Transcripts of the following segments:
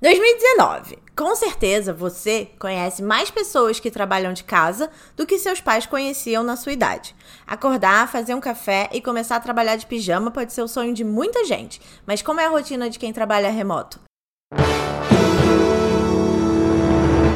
2019. Com certeza você conhece mais pessoas que trabalham de casa do que seus pais conheciam na sua idade. Acordar, fazer um café e começar a trabalhar de pijama pode ser o sonho de muita gente, mas como é a rotina de quem trabalha remoto?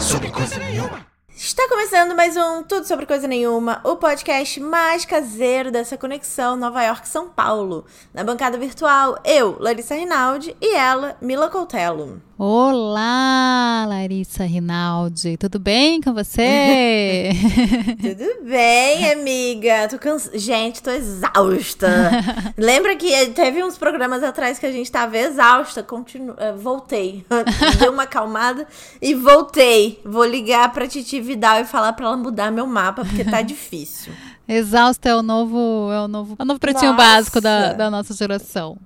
Sobre coisa nenhuma. Está começando mais um Tudo Sobre Coisa Nenhuma, o podcast mais caseiro dessa conexão Nova York-São Paulo. Na bancada virtual, eu, Larissa Rinaldi, e ela, Mila Coutelo. Olá, Larissa Rinaldi. Tudo bem com você? Tudo bem, amiga. Tô cansa... Gente, tô exausta. Lembra que teve uns programas atrás que a gente tava exausta? Continu... Eh, voltei. Deu uma acalmada e voltei. Vou ligar pra Titi Vidal e falar pra ela mudar meu mapa, porque tá difícil. Exausta é o novo, é o novo, é o novo pretinho nossa. básico da, da nossa geração.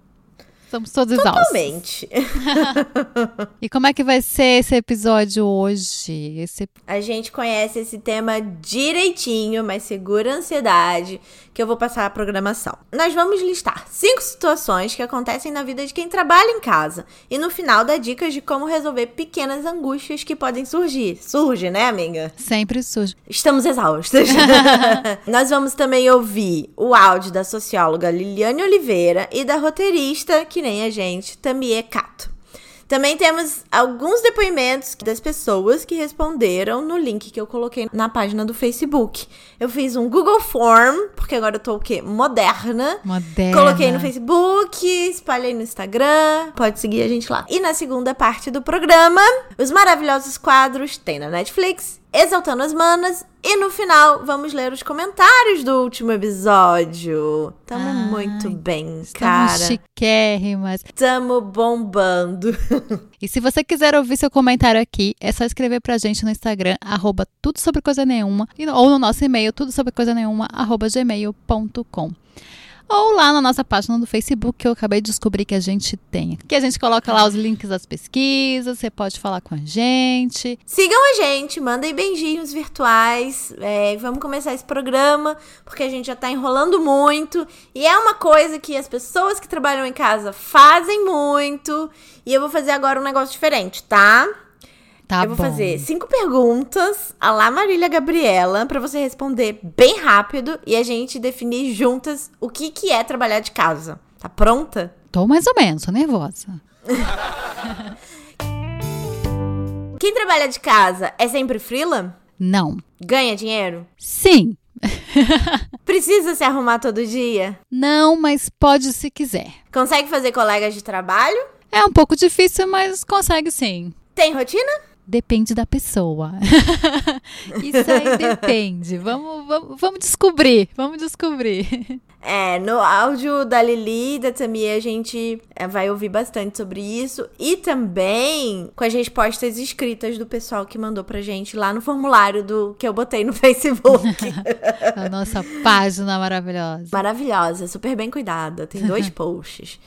Estamos todos exaustos. Totalmente. e como é que vai ser esse episódio hoje? Esse... A gente conhece esse tema direitinho, mas segura a ansiedade que eu vou passar a programação. Nós vamos listar cinco situações que acontecem na vida de quem trabalha em casa e no final dar dicas de como resolver pequenas angústias que podem surgir. Surge, né, amiga? Sempre surge. Estamos exaustas. Nós vamos também ouvir o áudio da socióloga Liliane Oliveira e da roteirista, que nem a gente, Tamie Cato. Também temos alguns depoimentos das pessoas que responderam no link que eu coloquei na página do Facebook. Eu fiz um Google Form, porque agora eu tô o quê? Moderna. Moderna. Coloquei no Facebook, espalhei no Instagram. Pode seguir a gente lá. E na segunda parte do programa, os maravilhosos quadros tem na Netflix exaltando as manas. E no final, vamos ler os comentários do último episódio. Tamo Ai, muito bem, cara. chiquérrimas. Tamo bombando. e se você quiser ouvir seu comentário aqui, é só escrever pra gente no Instagram, arroba tudo sobre coisa nenhuma, ou no nosso e-mail, tudo sobre coisa nenhuma, arroba gmail.com ou lá na nossa página do Facebook, que eu acabei de descobrir que a gente tem. Que a gente coloca lá os links das pesquisas, você pode falar com a gente. Sigam a gente, mandem beijinhos virtuais. É, vamos começar esse programa, porque a gente já tá enrolando muito. E é uma coisa que as pessoas que trabalham em casa fazem muito. E eu vou fazer agora um negócio diferente, tá? Tá eu vou bom. fazer cinco perguntas a lá Marília Gabriela para você responder bem rápido e a gente definir juntas o que, que é trabalhar de casa. Tá pronta? Tô mais ou menos, tô nervosa. Quem trabalha de casa é sempre frila? Não. Ganha dinheiro? Sim. Precisa se arrumar todo dia? Não, mas pode se quiser. Consegue fazer colegas de trabalho? É um pouco difícil, mas consegue sim. Tem rotina? Depende da pessoa. Isso aí depende. Vamos, vamos, vamos descobrir. Vamos descobrir. É, no áudio da Lili e da Tamia a gente é, vai ouvir bastante sobre isso e também com as respostas escritas do pessoal que mandou pra gente lá no formulário do que eu botei no Facebook. a nossa página maravilhosa. Maravilhosa, super bem cuidada. Tem dois posts.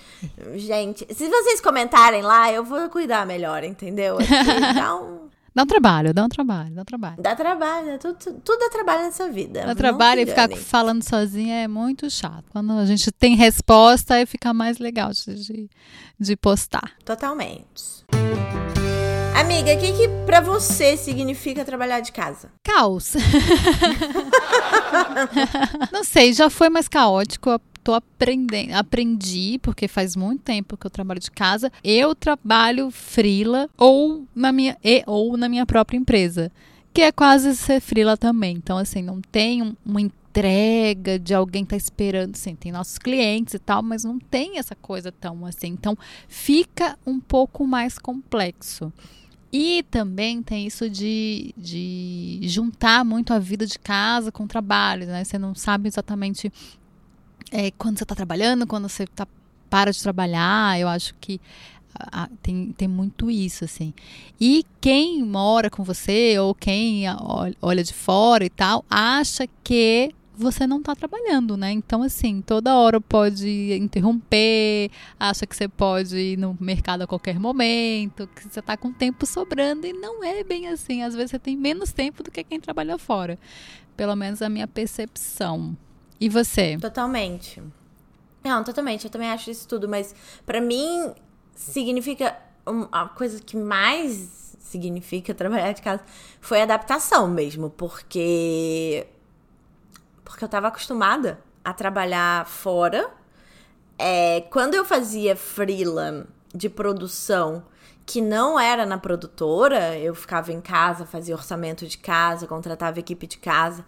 gente, se vocês comentarem lá, eu vou cuidar melhor, entendeu? Aqui dá um Dá um trabalho, dá um trabalho, dá um trabalho. Dá trabalho, tudo, tudo dá trabalho nessa vida. Dá trabalho e ficar falando sozinha é muito chato. Quando a gente tem resposta, aí fica mais legal de, de postar. Totalmente. Amiga, o que, que pra você significa trabalhar de casa? Caos. Não sei, já foi mais caótico tô aprendendo, aprendi, porque faz muito tempo que eu trabalho de casa. Eu trabalho frila ou na minha e, ou na minha própria empresa, que é quase ser frila também. Então assim, não tem uma entrega de alguém tá esperando, assim, tem nossos clientes e tal, mas não tem essa coisa tão assim. Então fica um pouco mais complexo. E também tem isso de, de juntar muito a vida de casa com trabalho, né? Você não sabe exatamente é, quando você está trabalhando, quando você tá, para de trabalhar, eu acho que tem, tem muito isso, assim. E quem mora com você, ou quem olha de fora e tal, acha que você não está trabalhando, né? Então, assim, toda hora pode interromper, acha que você pode ir no mercado a qualquer momento, que você está com tempo sobrando, e não é bem assim. Às vezes você tem menos tempo do que quem trabalha fora. Pelo menos a minha percepção. E você? Totalmente. Não, totalmente. Eu também acho isso tudo, mas para mim significa a coisa que mais significa trabalhar de casa foi adaptação mesmo, porque porque eu tava acostumada a trabalhar fora. É, quando eu fazia freela de produção que não era na produtora, eu ficava em casa, fazia orçamento de casa, contratava equipe de casa.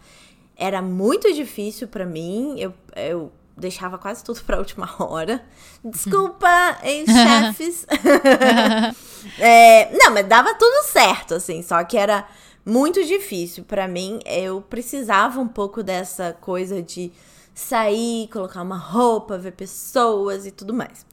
Era muito difícil para mim. Eu, eu deixava quase tudo para a última hora. Desculpa, hein, chefes. é, não, mas dava tudo certo, assim. Só que era muito difícil para mim. Eu precisava um pouco dessa coisa de sair, colocar uma roupa, ver pessoas e tudo mais.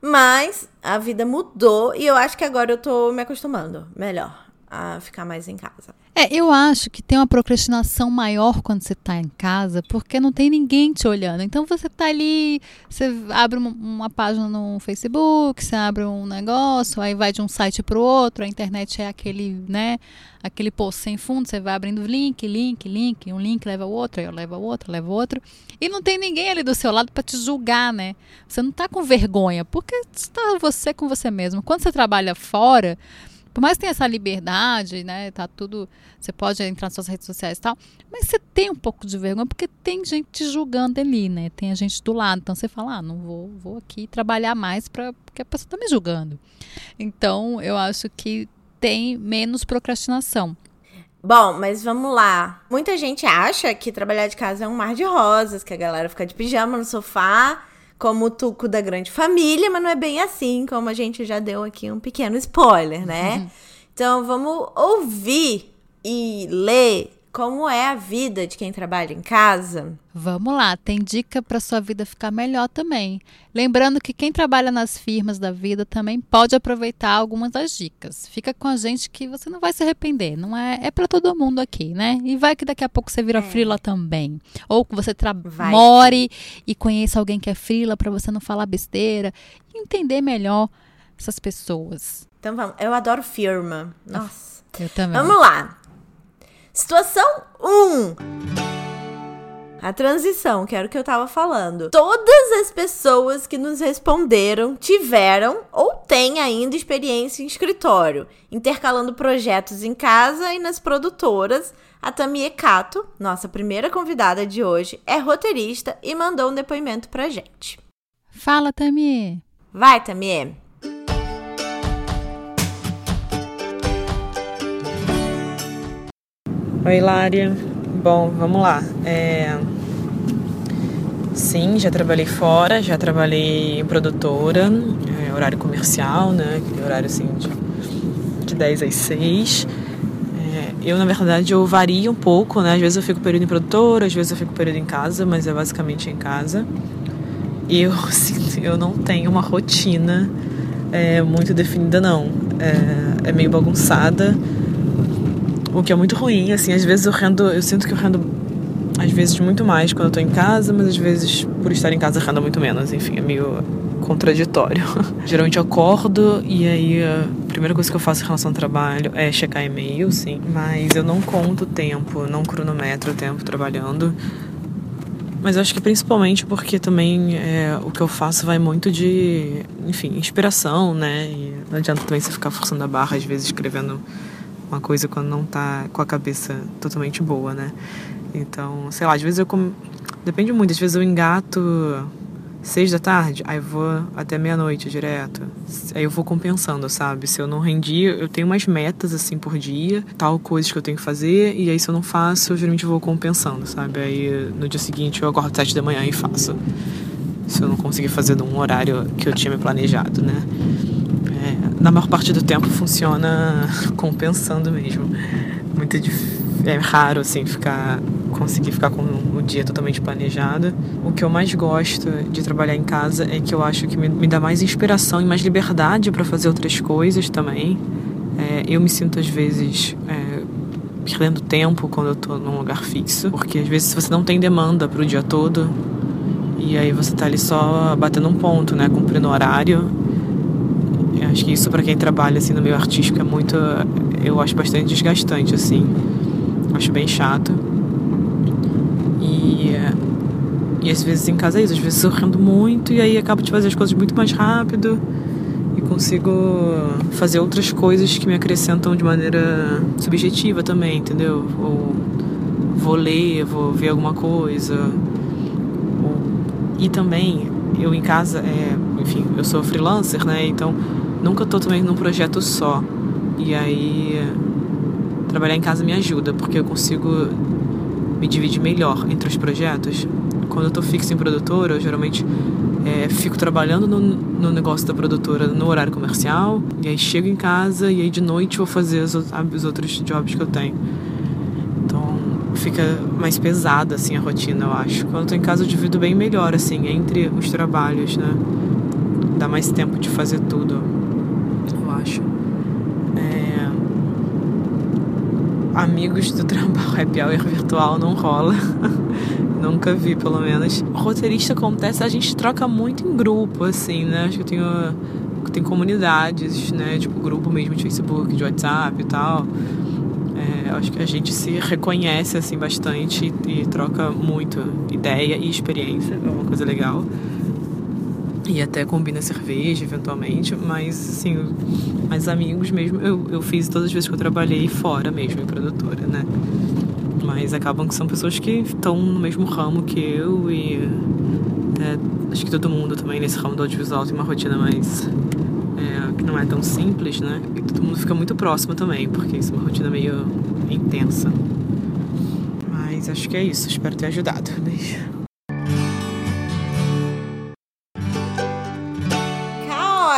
Mas a vida mudou e eu acho que agora eu tô me acostumando melhor a ficar mais em casa. É, eu acho que tem uma procrastinação maior quando você está em casa, porque não tem ninguém te olhando. Então você está ali, você abre uma, uma, página no Facebook, você abre um negócio, aí vai de um site para o outro, a internet é aquele, né, aquele post sem fundo, você vai abrindo link, link, link, um link leva o outro, aí leva o outro, leva o outro, e não tem ninguém ali do seu lado para te julgar, né? Você não está com vergonha, porque está você com você mesmo. Quando você trabalha fora, por mais que tenha essa liberdade, né? Tá tudo. Você pode entrar nas suas redes sociais e tal. Mas você tem um pouco de vergonha, porque tem gente te julgando ali, né? Tem a gente do lado. Então você fala, ah, não vou, vou aqui trabalhar mais pra, porque a pessoa tá me julgando. Então eu acho que tem menos procrastinação. Bom, mas vamos lá. Muita gente acha que trabalhar de casa é um mar de rosas, que a galera fica de pijama no sofá como o Tuco da grande família, mas não é bem assim, como a gente já deu aqui um pequeno spoiler, né? Uhum. Então vamos ouvir e ler como é a vida de quem trabalha em casa? Vamos lá, tem dica para sua vida ficar melhor também. Lembrando que quem trabalha nas firmas da vida também pode aproveitar algumas das dicas. Fica com a gente que você não vai se arrepender, não é? É para todo mundo aqui, né? E vai que daqui a pouco você vira é. frila também, ou que você more e conheça alguém que é frila para você não falar besteira e entender melhor essas pessoas. Então vamos, eu adoro firma. Nossa. Eu também. Vamos lá. Situação 1. A transição, que era o que eu tava falando. Todas as pessoas que nos responderam tiveram ou têm ainda experiência em escritório, intercalando projetos em casa e nas produtoras. A Tamie Cato, nossa primeira convidada de hoje, é roteirista e mandou um depoimento pra gente. Fala, Tamie. Vai, Tamie. Oi, Lária. Bom, vamos lá. É... Sim, já trabalhei fora, já trabalhei em produtora, é, horário comercial, né? Aquele horário assim de, de 10 às 6. É, eu, na verdade, eu vario um pouco, né? Às vezes eu fico período em produtora, às vezes eu fico período em casa, mas é basicamente em casa. E eu, assim, eu não tenho uma rotina é, muito definida, não. É, é meio bagunçada o que é muito ruim, assim, às vezes eu rendo, eu sinto que eu rendo às vezes muito mais quando eu tô em casa, mas às vezes por estar em casa rendo muito menos, enfim, é meio contraditório. Geralmente eu acordo e aí a primeira coisa que eu faço em relação ao trabalho é checar e-mail, sim, mas eu não conto o tempo, não cronometro o tempo trabalhando. Mas eu acho que principalmente porque também é, o que eu faço vai muito de, enfim, inspiração, né? E não adianta também você ficar forçando a barra, às vezes escrevendo uma coisa quando não tá com a cabeça totalmente boa, né? Então, sei lá, às vezes eu. Com... Depende muito, às vezes eu engato seis da tarde, aí vou até meia-noite direto. Aí eu vou compensando, sabe? Se eu não rendi, eu tenho umas metas assim por dia, tal coisas que eu tenho que fazer, e aí se eu não faço, eu geralmente vou compensando, sabe? Aí no dia seguinte eu acordo sete da manhã e faço. Se eu não conseguir fazer num horário que eu tinha me planejado, né? Na maior parte do tempo funciona compensando mesmo. Muito é raro assim ficar conseguir ficar com o dia totalmente planejado. O que eu mais gosto de trabalhar em casa é que eu acho que me, me dá mais inspiração e mais liberdade para fazer outras coisas também. É, eu me sinto às vezes é, perdendo tempo quando eu estou num lugar fixo, porque às vezes você não tem demanda para o dia todo e aí você está ali só batendo um ponto, né, cumprindo horário Acho que isso para quem trabalha assim no meio artístico é muito, eu acho bastante desgastante assim. Acho bem chato. E e às vezes em casa é isso, às vezes eu muito e aí acabo de fazer as coisas muito mais rápido. e consigo fazer outras coisas que me acrescentam de maneira subjetiva também, entendeu? Ou vou ler, vou ver alguma coisa. Ou... E também, eu em casa, é, enfim, eu sou freelancer, né? Então nunca tô também num projeto só. E aí trabalhar em casa me ajuda, porque eu consigo me dividir melhor entre os projetos. Quando eu tô fixo em produtora, eu geralmente é, fico trabalhando no, no, negócio da produtora no horário comercial, e aí chego em casa e aí de noite vou fazer os, os outros jobs que eu tenho. Então fica mais pesada assim a rotina, eu acho. Quando eu tô em casa eu divido bem melhor assim entre os trabalhos, né? Dá mais tempo de fazer tudo, eu acho. É... Amigos do trabalho happy hour virtual não rola. Nunca vi, pelo menos. Roteirista acontece, a gente troca muito em grupo, assim, né? Acho que eu tenho. Tem comunidades, né? Tipo, grupo mesmo de Facebook, de WhatsApp e tal. É, acho que a gente se reconhece, assim, bastante e, e troca muito ideia e experiência. É uma coisa legal. E até combina cerveja, eventualmente. Mas, assim, mais amigos mesmo, eu, eu fiz todas as vezes que eu trabalhei fora mesmo, em produtora, né? mas acabam que são pessoas que estão no mesmo ramo que eu e é, acho que todo mundo também nesse ramo do audiovisual tem uma rotina mais é, que não é tão simples, né? E todo mundo fica muito próximo também, porque isso é uma rotina meio intensa. Mas acho que é isso, espero ter ajudado. Beijo.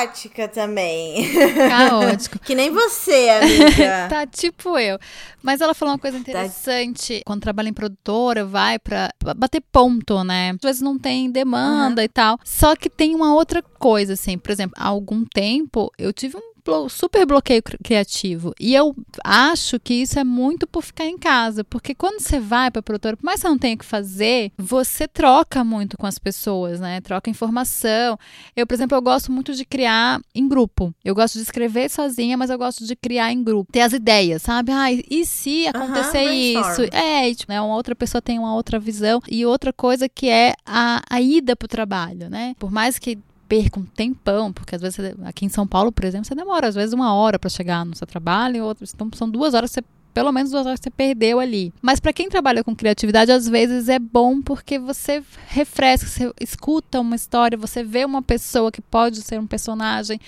Caótica também. Caótico. que nem você, amiga. tá tipo eu. Mas ela falou uma coisa tá interessante. Tá. Quando trabalha em produtora, vai pra bater ponto, né? Às vezes não tem demanda uhum. e tal. Só que tem uma outra coisa, assim. Por exemplo, há algum tempo eu tive um super bloqueio criativo. E eu acho que isso é muito por ficar em casa, porque quando você vai para produtora, por mais que você não tenha que fazer, você troca muito com as pessoas, né? Troca informação. Eu, por exemplo, eu gosto muito de criar em grupo. Eu gosto de escrever sozinha, mas eu gosto de criar em grupo. Ter as ideias, sabe? Ah, e se acontecer isso? É, tipo, né? uma outra pessoa tem uma outra visão. E outra coisa que é a, a ida pro trabalho, né? Por mais que perca um tempão, porque às vezes você, aqui em São Paulo, por exemplo, você demora às vezes uma hora para chegar no seu trabalho, outras, então são duas horas você pelo menos duas horas que você perdeu ali. Mas para quem trabalha com criatividade, às vezes é bom porque você refresca, você escuta uma história, você vê uma pessoa que pode ser um personagem.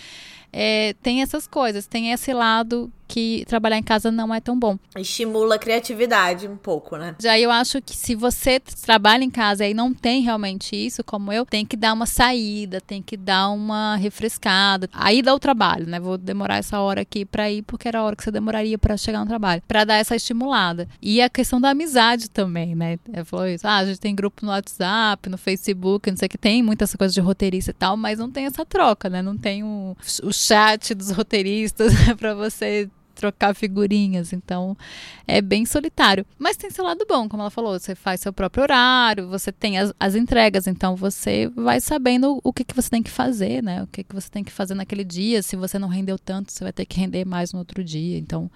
É, tem essas coisas, tem esse lado que trabalhar em casa não é tão bom. Estimula a criatividade um pouco, né? Já eu acho que se você trabalha em casa e não tem realmente isso, como eu, tem que dar uma saída, tem que dar uma refrescada. Aí dá o trabalho, né? Vou demorar essa hora aqui para ir porque era a hora que você demoraria para chegar no trabalho, para dar essa estimulada. E a questão da amizade também, né? Ela falou isso. Ah, a gente tem grupo no WhatsApp, no Facebook, não sei o que tem, muitas coisas de roteirista e tal, mas não tem essa troca, né? Não tem o, o chat dos roteiristas para você trocar figurinhas. Então é bem solitário. Mas tem seu lado bom, como ela falou, você faz seu próprio horário, você tem as, as entregas, então você vai sabendo o que, que você tem que fazer, né? O que, que você tem que fazer naquele dia. Se você não rendeu tanto, você vai ter que render mais no outro dia. Então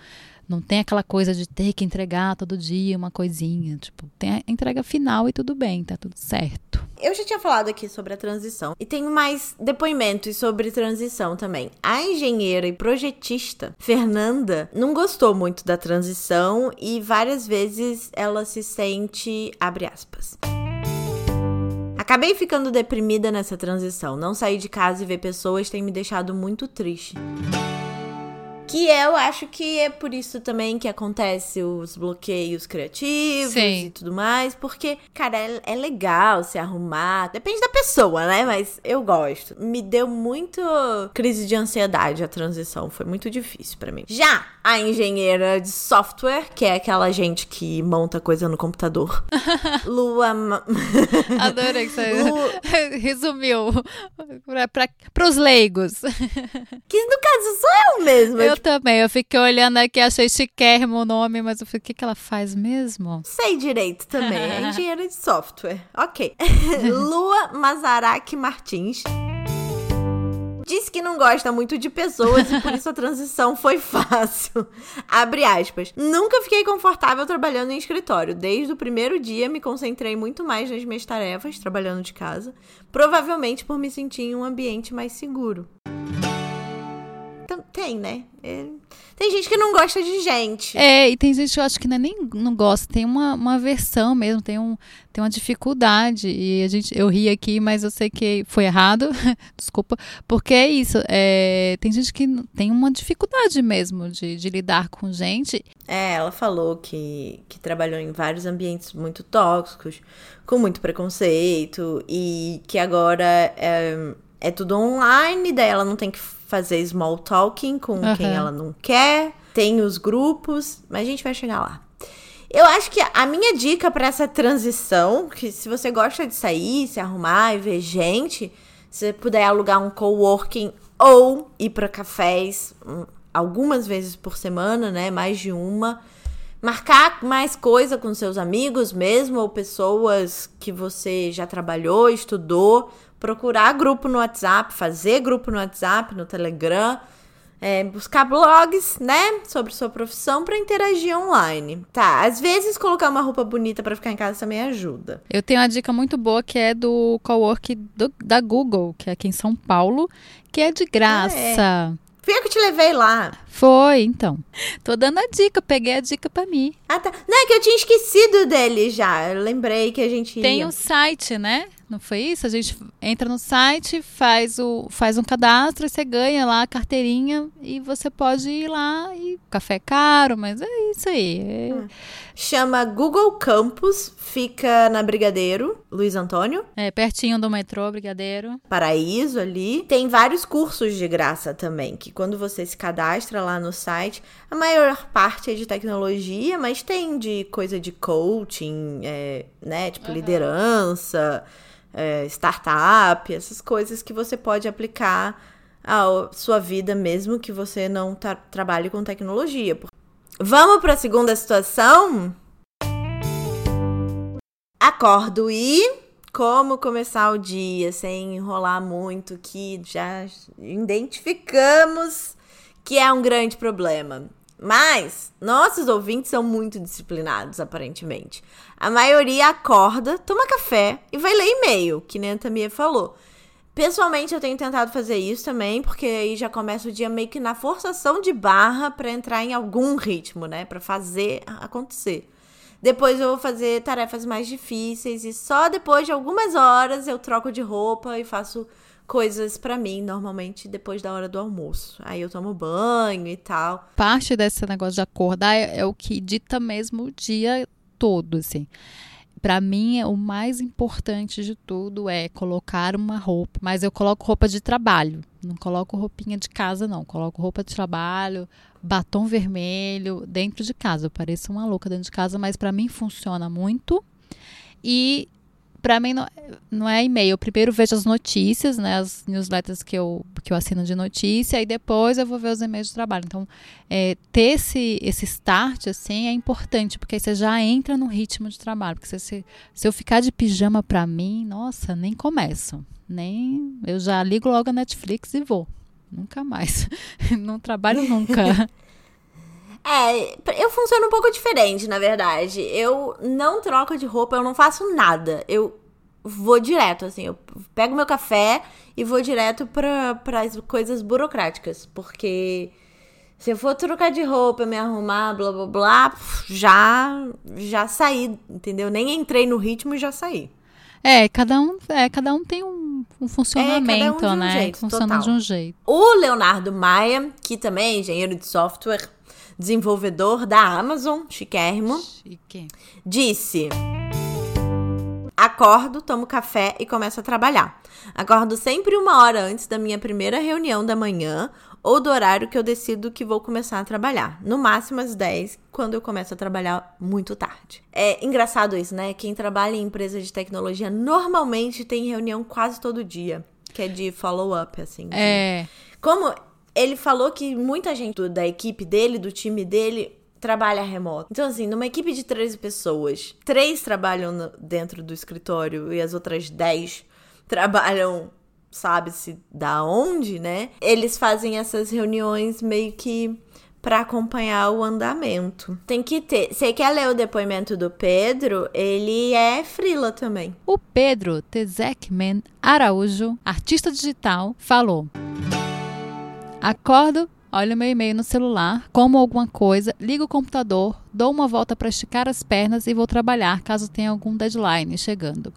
não tem aquela coisa de ter que entregar todo dia uma coisinha. Tipo, tem a entrega final e tudo bem, tá tudo certo. Eu já tinha falado aqui sobre a transição e tenho mais depoimentos sobre transição também. A engenheira e projetista Fernanda não gostou muito da transição e várias vezes ela se sente abre aspas. Acabei ficando deprimida nessa transição. Não sair de casa e ver pessoas tem me deixado muito triste. Que eu acho que é por isso também que acontece os bloqueios criativos Sim. e tudo mais. Porque, cara, é, é, legal se arrumar. Depende da pessoa, né? Mas eu gosto. Me deu muito crise de ansiedade a transição. Foi muito difícil para mim. Já a engenheira de software, que é aquela gente que monta coisa no computador. Lua. Adorei que você Lu... resumiu. Pra, pros leigos. Que no caso sou eu mesma. Eu também. Eu fiquei olhando aqui, achei chiquérrimo o nome, mas eu falei, o que, que ela faz mesmo? Sei direito também. É engenheira de software. Ok. Lua Mazaraki Martins disse que não gosta muito de pessoas e por isso a transição foi fácil. Abre aspas. Nunca fiquei confortável trabalhando em escritório. Desde o primeiro dia me concentrei muito mais nas minhas tarefas, trabalhando de casa, provavelmente por me sentir em um ambiente mais seguro. Tem, né? É, tem gente que não gosta de gente. É, e tem gente que eu acho que não é nem não gosta, tem uma, uma versão mesmo, tem, um, tem uma dificuldade. E a gente, eu ri aqui, mas eu sei que foi errado, desculpa, porque é isso. É, tem gente que tem uma dificuldade mesmo de, de lidar com gente. É, ela falou que, que trabalhou em vários ambientes muito tóxicos, com muito preconceito, e que agora é, é tudo online, daí ela não tem que fazer small talking com Aham. quem ela não quer. Tem os grupos, mas a gente vai chegar lá. Eu acho que a minha dica pra essa transição, que se você gosta de sair, se arrumar e ver gente, se você puder alugar um coworking ou ir pra cafés hum, algumas vezes por semana, né, mais de uma, marcar mais coisa com seus amigos mesmo ou pessoas que você já trabalhou, estudou, procurar grupo no WhatsApp, fazer grupo no WhatsApp, no Telegram, é, buscar blogs, né, sobre sua profissão para interagir online. Tá, às vezes colocar uma roupa bonita para ficar em casa também ajuda. Eu tenho uma dica muito boa que é do cowork do- da Google, que é aqui em São Paulo, que é de graça. Fui eu que te levei lá. Foi, então. Tô dando a dica, peguei a dica pra mim. Ah, tá. Não, é que eu tinha esquecido dele já. Eu lembrei que a gente Tem o site, né? Não foi isso? A gente entra no site, faz, o, faz um cadastro você ganha lá a carteirinha e você pode ir lá e café é caro, mas é isso aí. É- Hum. Chama Google Campus, fica na Brigadeiro, Luiz Antônio. É, pertinho do metrô, Brigadeiro. Paraíso ali. Tem vários cursos de graça também, que quando você se cadastra lá no site, a maior parte é de tecnologia, mas tem de coisa de coaching, é, né? Tipo liderança, é, startup, essas coisas que você pode aplicar à sua vida mesmo que você não tá- trabalhe com tecnologia. Vamos para a segunda situação? Acordo e como começar o dia sem enrolar muito, que já identificamos que é um grande problema. Mas nossos ouvintes são muito disciplinados, aparentemente. A maioria acorda, toma café e vai ler e-mail, que nem a Tamia falou. Pessoalmente, eu tenho tentado fazer isso também, porque aí já começa o dia meio que na forçação de barra pra entrar em algum ritmo, né? Pra fazer acontecer. Depois eu vou fazer tarefas mais difíceis e só depois de algumas horas eu troco de roupa e faço coisas pra mim, normalmente depois da hora do almoço. Aí eu tomo banho e tal. Parte desse negócio de acordar é, é o que dita mesmo o dia todo, assim. Pra mim, o mais importante de tudo é colocar uma roupa, mas eu coloco roupa de trabalho, não coloco roupinha de casa, não. Coloco roupa de trabalho, batom vermelho dentro de casa. Eu pareço uma louca dentro de casa, mas pra mim funciona muito. E pra mim não, não é e-mail. Eu primeiro vejo as notícias, né, as newsletters que eu, que eu assino de notícia, e depois eu vou ver os e-mails de trabalho. Então, é, ter esse, esse start, assim, é importante, porque aí você já entra no ritmo de trabalho. Porque se, se, se eu ficar de pijama pra mim, nossa, nem começo. Nem. Eu já ligo logo a Netflix e vou. Nunca mais. Não trabalho nunca. É, eu funciono um pouco diferente, na verdade. Eu não troco de roupa, eu não faço nada. Eu vou direto, assim, eu pego meu café e vou direto para as coisas burocráticas, porque se eu for trocar de roupa, me arrumar, blá blá blá, já já saí, entendeu? Nem entrei no ritmo e já saí. É, cada um, é, cada um tem um, um funcionamento, de um né? jeito, funciona total. de um jeito. O Leonardo Maia, que também é engenheiro de software, desenvolvedor da Amazon, chiquérrimo, Chique. disse: Acordo, tomo café e começo a trabalhar. Acordo sempre uma hora antes da minha primeira reunião da manhã ou do horário que eu decido que vou começar a trabalhar. No máximo às 10, quando eu começo a trabalhar muito tarde. É engraçado isso, né? Quem trabalha em empresa de tecnologia normalmente tem reunião quase todo dia, que é de follow-up, assim. de- É. como ele falou que muita gente da equipe dele, do time dele, trabalha remoto. Então, assim, numa equipe de 13 pessoas, três trabalham no- dentro do escritório e as outras 10 trabalham, sabe-se da onde, né? Eles fazem essas reuniões meio que pra acompanhar o andamento. Tem que ter. Você quer ler o depoimento do Pedro? Ele é frila também. O Pedro Tezekman Araújo, artista digital, falou: Acordo, olho meu e-mail no celular, como alguma coisa, ligo o computador, dou uma volta para esticar as pernas e vou trabalhar caso tenha algum deadline chegando.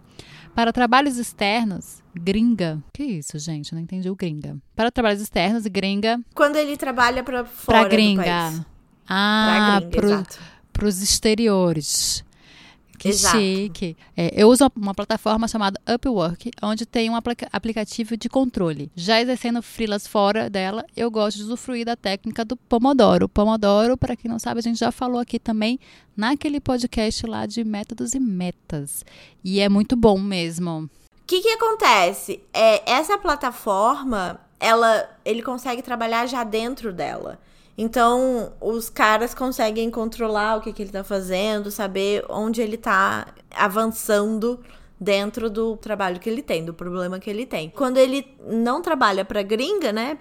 Para trabalhos externos, gringa. Que isso, gente? Não entendi o gringa. Para trabalhos externos, gringa. Quando ele trabalha para fora Pra gringa. do país. Ah, pro, exato. pros exteriores. Que Exato. chique. É, eu uso uma, plataforma chamada Upwork, onde tem um aplica- aplicativo de controle. Já exercendo freelas fora dela, eu gosto de usufruir da técnica do Pomodoro. Pomodoro, para quem não sabe, a gente já falou aqui também naquele podcast lá de métodos e metas. E é muito bom mesmo. O que que acontece? É, essa plataforma, ela, ele consegue trabalhar já dentro dela. Então, os caras conseguem controlar o que, que ele tá fazendo, saber onde ele tá avançando dentro do trabalho que ele tem, do problema que ele tem. Quando ele não trabalha pra gringa, né,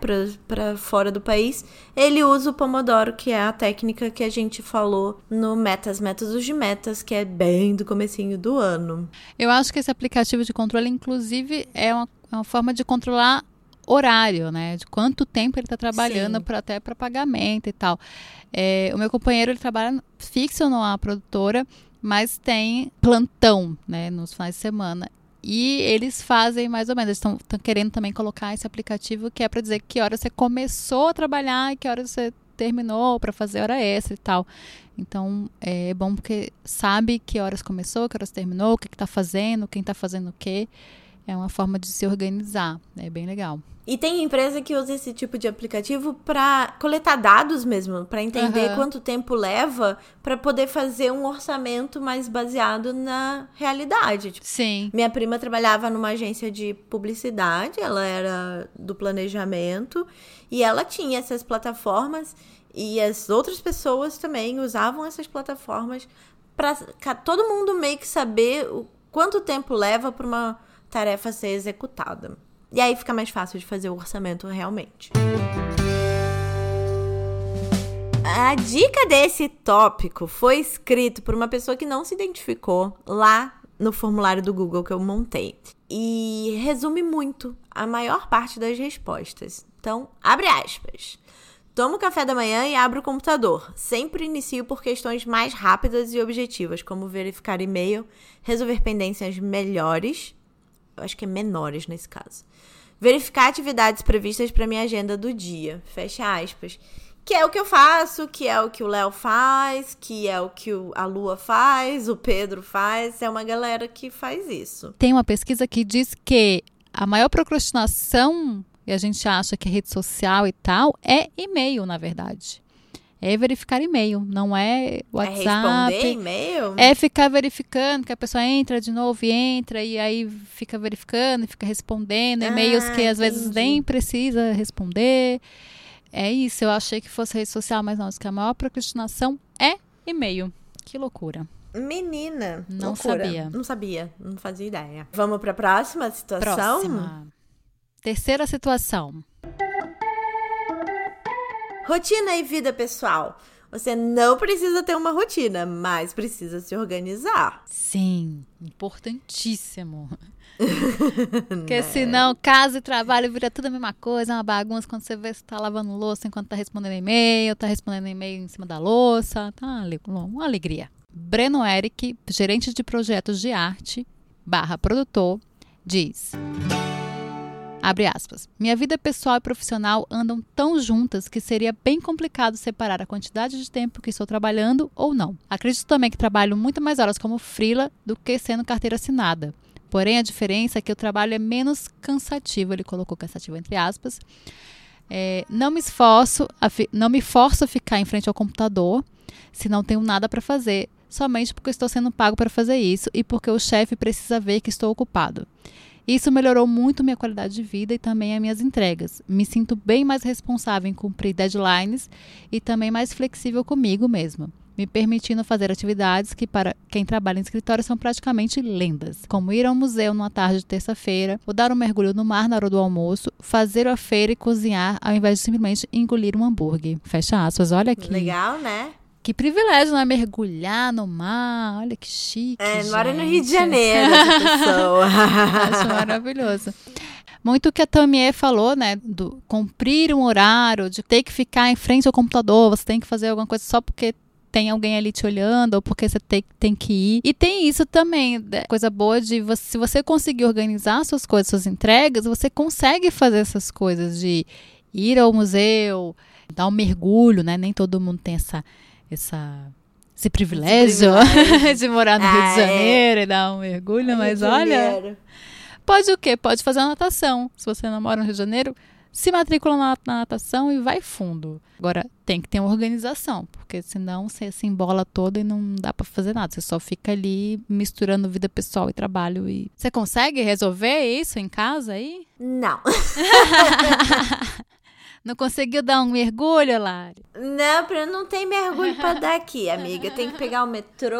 pra fora do país, ele usa o Pomodoro, que é a técnica que a gente falou no Metas, Métodos de Metas, que é bem do comecinho do ano. Eu acho que esse aplicativo de controle, inclusive, é uma, é uma forma de controlar horário, né? De quanto tempo ele está trabalhando pra, até para pagamento e tal. É, o meu companheiro ele trabalha fixo numa produtora, mas tem plantão, né? Nos finais de semana. E eles fazem mais ou menos, eles estão querendo também colocar esse aplicativo que é para dizer que hora você começou a trabalhar e que hora você terminou para fazer hora extra e tal. Então é bom porque sabe que horas começou, que horas terminou, o que está fazendo, quem está fazendo o quê. É uma forma de se organizar. É bem legal. E tem empresa que usa esse tipo de aplicativo para coletar dados mesmo, para entender Aham. quanto tempo leva para poder fazer um orçamento mais baseado na realidade. Tipo, Sim. minha prima trabalhava numa agência de publicidade, ela era do planejamento e ela tinha essas plataformas e as outras pessoas também usavam essas plataformas para todo mundo meio que saber o quanto tempo leva para uma tarefa ser executada. E aí fica mais fácil de fazer o orçamento realmente. A dica desse tópico foi escrito por uma pessoa que não se identificou lá no formulário do Google que eu montei. E resume muito a maior parte das respostas. Então, abre aspas. Tomo café da manhã e abro o computador. Sempre inicio por questões mais rápidas e objetivas, como verificar e-mail, resolver pendências melhores, acho que é menores nesse caso. Verificar atividades previstas para minha agenda do dia. Fecha aspas. Que é o que eu faço, que é o que o Léo faz, que é o que a Lua faz, o Pedro faz. É uma galera que faz isso. Tem uma pesquisa que diz que a maior procrastinação, e a gente acha que é rede social e tal, é e-mail, na verdade. É verificar e-mail, não é É WhatsApp. responder e-mail? É ficar verificando, que a pessoa entra de novo e entra, e aí fica verificando e fica respondendo e-mails Ah, que às vezes nem precisa responder. É isso, eu achei que fosse rede social, mas não, acho que a maior procrastinação é e-mail. Que loucura. Menina. Não loucura. sabia. Não sabia, não fazia ideia. Vamos pra próxima situação? Próxima. Terceira situação. Rotina e vida pessoal. Você não precisa ter uma rotina, mas precisa se organizar. Sim, importantíssimo. Porque senão casa e trabalho vira tudo a mesma coisa, é uma bagunça quando você vê se tá lavando louça enquanto tá respondendo e-mail, tá respondendo e-mail em cima da louça, tá uma alegria. Breno Eric, gerente de projetos de arte, barra produtor, diz... Abre aspas. Minha vida pessoal e profissional andam tão juntas que seria bem complicado separar a quantidade de tempo que estou trabalhando ou não. Acredito também que trabalho muito mais horas como freela do que sendo carteira assinada. Porém, a diferença é que o trabalho é menos cansativo. Ele colocou cansativo entre aspas. É, não me esforço, não me forço a ficar em frente ao computador se não tenho nada para fazer, somente porque estou sendo pago para fazer isso e porque o chefe precisa ver que estou ocupado. Isso melhorou muito minha qualidade de vida e também as minhas entregas. Me sinto bem mais responsável em cumprir deadlines e também mais flexível comigo mesma, me permitindo fazer atividades que para quem trabalha em escritório são praticamente lendas, como ir ao museu numa tarde de terça-feira, ou dar um mergulho no mar na hora do almoço, fazer a feira e cozinhar ao invés de simplesmente engolir um hambúrguer. Fecha aspas, olha aqui. Legal, né? Que privilégio, não é? Mergulhar no mar, olha que chique. É, mora no gente. Rio de Janeiro essa pessoa. Acho maravilhoso. muito que a Tamie falou, né? Do cumprir um horário, de ter que ficar em frente ao computador, você tem que fazer alguma coisa só porque tem alguém ali te olhando ou porque você tem, tem que ir. E tem isso também, né, coisa boa de você, se você conseguir organizar suas coisas, suas entregas, você consegue fazer essas coisas de ir ao museu, dar um mergulho, né? Nem todo mundo tem essa essa esse privilégio, privilégio. de morar no ah, Rio de ah, é. Janeiro é. e dar um mergulho, mas olha, pode o quê? Pode fazer uma natação. Se você não mora no Rio de Janeiro, se matricula na, na, natação e vai fundo. Agora, tem que ter uma organização, porque senão você se embola toda e não dá para fazer nada. Você só fica ali misturando vida pessoal e trabalho. E Você consegue resolver isso em casa aí? Não. Não conseguiu dar um mergulho, Lari? Não, não tem mergulho para dar aqui, amiga. Tem que pegar o metrô,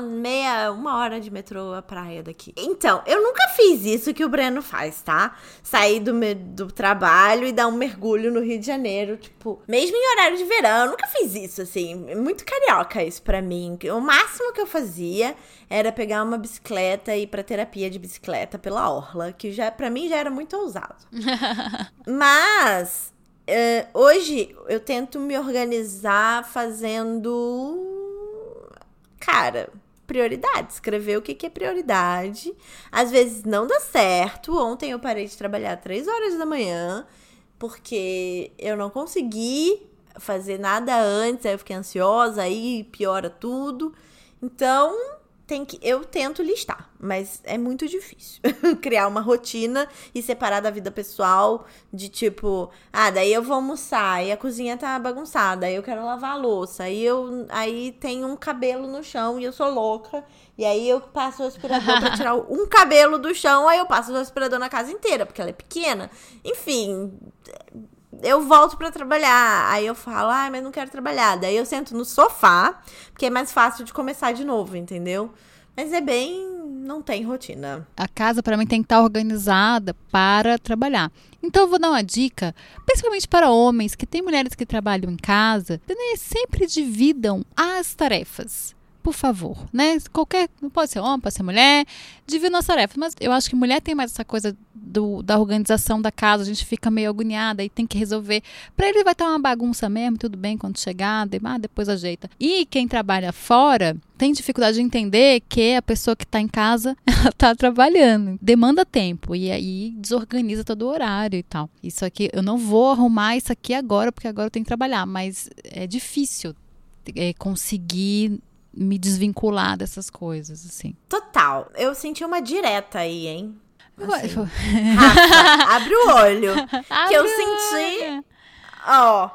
meia, uma hora de metrô a praia daqui. Então, eu nunca fiz isso que o Breno faz, tá? Sair do, do trabalho e dar um mergulho no Rio de Janeiro, tipo, mesmo em horário de verão. Eu nunca fiz isso, assim. É muito carioca isso pra mim. O máximo que eu fazia era pegar uma bicicleta e ir pra terapia de bicicleta pela orla, que já para mim já era muito ousado. Mas Uh, hoje eu tento me organizar fazendo. Cara, prioridade. Escrever o que, que é prioridade. Às vezes não dá certo. Ontem eu parei de trabalhar três horas da manhã porque eu não consegui fazer nada antes. Aí eu fiquei ansiosa, aí piora tudo. Então, tem que eu tento listar, mas é muito difícil criar uma rotina e separar da vida pessoal de tipo, ah, daí eu vou almoçar e a cozinha tá bagunçada, aí eu quero lavar a louça, aí eu aí tem um cabelo no chão e eu sou louca, e aí eu passo o aspirador para tirar um cabelo do chão, aí eu passo o aspirador na casa inteira, porque ela é pequena. Enfim, eu volto para trabalhar. Aí eu falo, ah, mas não quero trabalhar. Daí eu sento no sofá, porque é mais fácil de começar de novo, entendeu? Mas é bem. não tem rotina. A casa, para mim, tem que estar organizada para trabalhar. Então, eu vou dar uma dica, principalmente para homens que têm mulheres que trabalham em casa, né, sempre dividam as tarefas por favor, né? Qualquer, não pode ser homem, pode ser mulher, divida as tarefas. Mas eu acho que mulher tem mais essa coisa do, da organização da casa, a gente fica meio agoniada e tem que resolver. Para ele vai estar uma bagunça mesmo, tudo bem quando chegar, ah, depois ajeita. E quem trabalha fora tem dificuldade de entender que a pessoa que está em casa ela está trabalhando, demanda tempo e aí desorganiza todo o horário e tal. Isso aqui eu não vou arrumar isso aqui agora porque agora eu tenho que trabalhar, mas é difícil é, conseguir me desvincular dessas coisas, assim. Total. Eu senti uma direta aí, hein? Assim. Rafa, abre o olho. Abre que eu senti. Ó.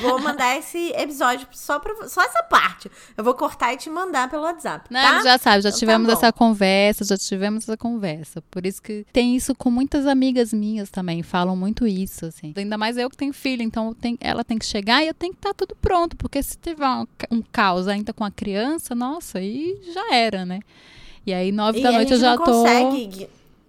Vou mandar esse episódio só pra só essa parte. Eu vou cortar e te mandar pelo WhatsApp. Não, tá? já sabe, já então, tá tivemos tá essa conversa, já tivemos essa conversa. Por isso que tem isso com muitas amigas minhas também, falam muito isso, assim. Ainda mais eu que tenho filho, então tenho, ela tem que chegar e eu tenho que estar tá tudo pronto, porque se tiver um, um caos ainda com a criança, nossa, aí já era, né? E aí, nove e da noite eu já não tô. Consegue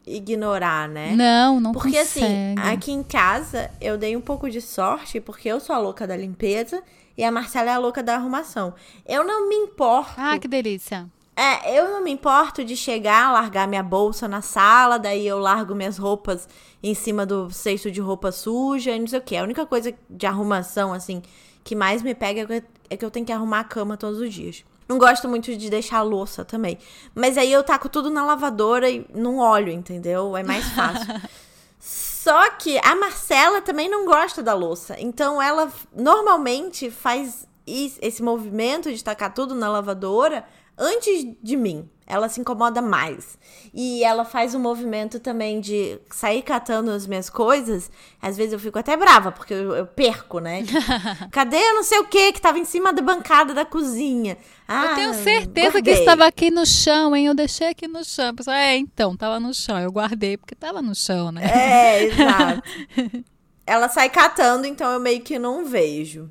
ignorar, né? Não, não porque, assim, consegue. Porque assim, aqui em casa eu dei um pouco de sorte, porque eu sou a louca da limpeza e a Marcela é a louca da arrumação. Eu não me importo. Ah, que delícia. É, eu não me importo de chegar, largar minha bolsa na sala, daí eu largo minhas roupas em cima do cesto de roupa suja e não sei o que. A única coisa de arrumação, assim, que mais me pega é que eu tenho que arrumar a cama todos os dias. Não gosto muito de deixar a louça também. Mas aí eu taco tudo na lavadora e não olho, entendeu? É mais fácil. Só que a Marcela também não gosta da louça. Então ela normalmente faz esse movimento de tacar tudo na lavadora antes de mim ela se incomoda mais. E ela faz um movimento também de sair catando as minhas coisas. Às vezes eu fico até brava, porque eu, eu perco, né? Cadê eu não sei o que que tava em cima da bancada da cozinha? Ah, eu tenho certeza guardei. que estava aqui no chão, hein? Eu deixei aqui no chão. Pessoal, é, então, tava no chão. Eu guardei porque tava no chão, né? É, exato. ela sai catando, então eu meio que não vejo.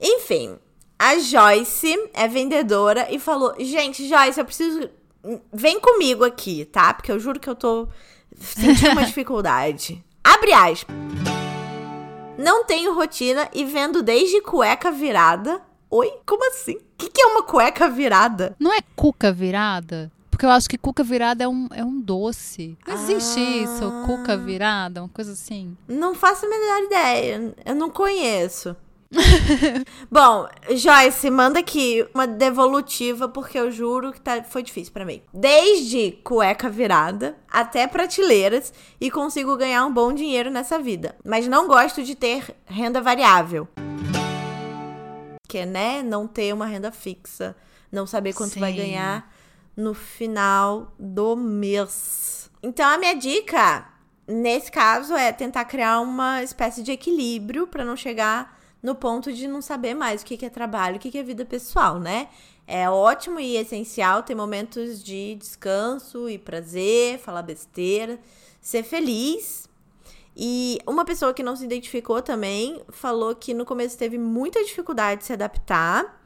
Enfim, a Joyce é vendedora e falou: Gente, Joyce, eu preciso vem comigo aqui, tá? Porque eu juro que eu tô sentindo uma dificuldade. Abre aspas. Não tenho rotina e vendo desde cueca virada. Oi? Como assim? O que, que é uma cueca virada? Não é cuca virada? porque eu acho que cuca virada é um, é um doce. Não existe Ah. isso, cuca virada, uma coisa assim. Não faço a menor ideia. Eu não conheço. Bom, Joyce, manda aqui uma devolutiva, porque eu juro que tá, foi difícil pra mim. Desde cueca virada até prateleiras e consigo ganhar um bom dinheiro nessa vida. Mas não gosto de ter renda variável. Que né, não ter uma renda fixa. Não saber quanto vai Sim. ganhar no final do mês. Então a minha dica nesse caso é tentar criar uma espécie de equilíbrio pra não chegar no ponto de não saber mais o que é trabalho, o que que é vida pessoal, né? É ótimo e essencial ter momentos de descanso e prazer, falar besteira, ser feliz. E uma pessoa que não se identificou também falou que no começo teve muita dificuldade de se adaptar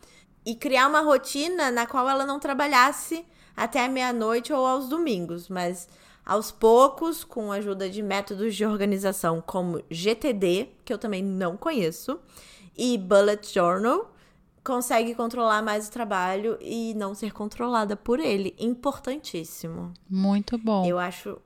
e criar uma rotina na qual ela não trabalhasse até a meia-noite ou aos domingos, mas aos poucos, com a ajuda de métodos de organização como GTD, que eu também não conheço, e Bullet Journal, consegue controlar mais o trabalho e não ser controlada por ele. Importantíssimo. Muito bom. Eu acho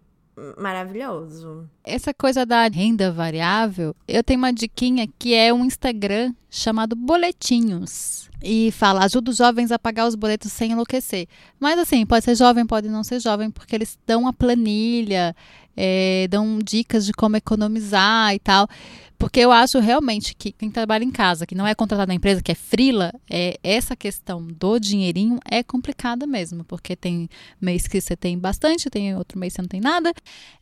maravilhoso. Essa coisa da renda variável, eu tenho uma diquinha que é um Instagram chamado Boletinhos. E fala, ajuda os jovens a pagar os boletos sem enlouquecer. Mas assim, pode ser jovem, pode não ser jovem, porque eles dão a planilha, é, dão dicas de como economizar e tal. Porque eu acho realmente que quem trabalha em casa, que não é contratado na empresa, que é frila, é, essa questão do dinheirinho é complicada mesmo. Porque tem mês que você tem bastante, tem outro mês que você não tem nada.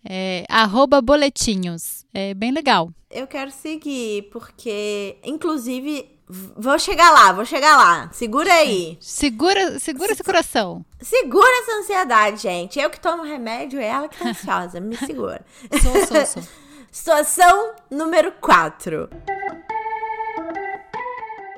É, arroba boletinhos. É bem legal. Eu quero seguir, porque, inclusive, vou chegar lá, vou chegar lá. Segura aí. Segura, segura esse coração. Segura essa ansiedade, gente. Eu que tomo remédio, é ela que tá ansiosa. Me segura. Sou, sou, sou. Situação número 4.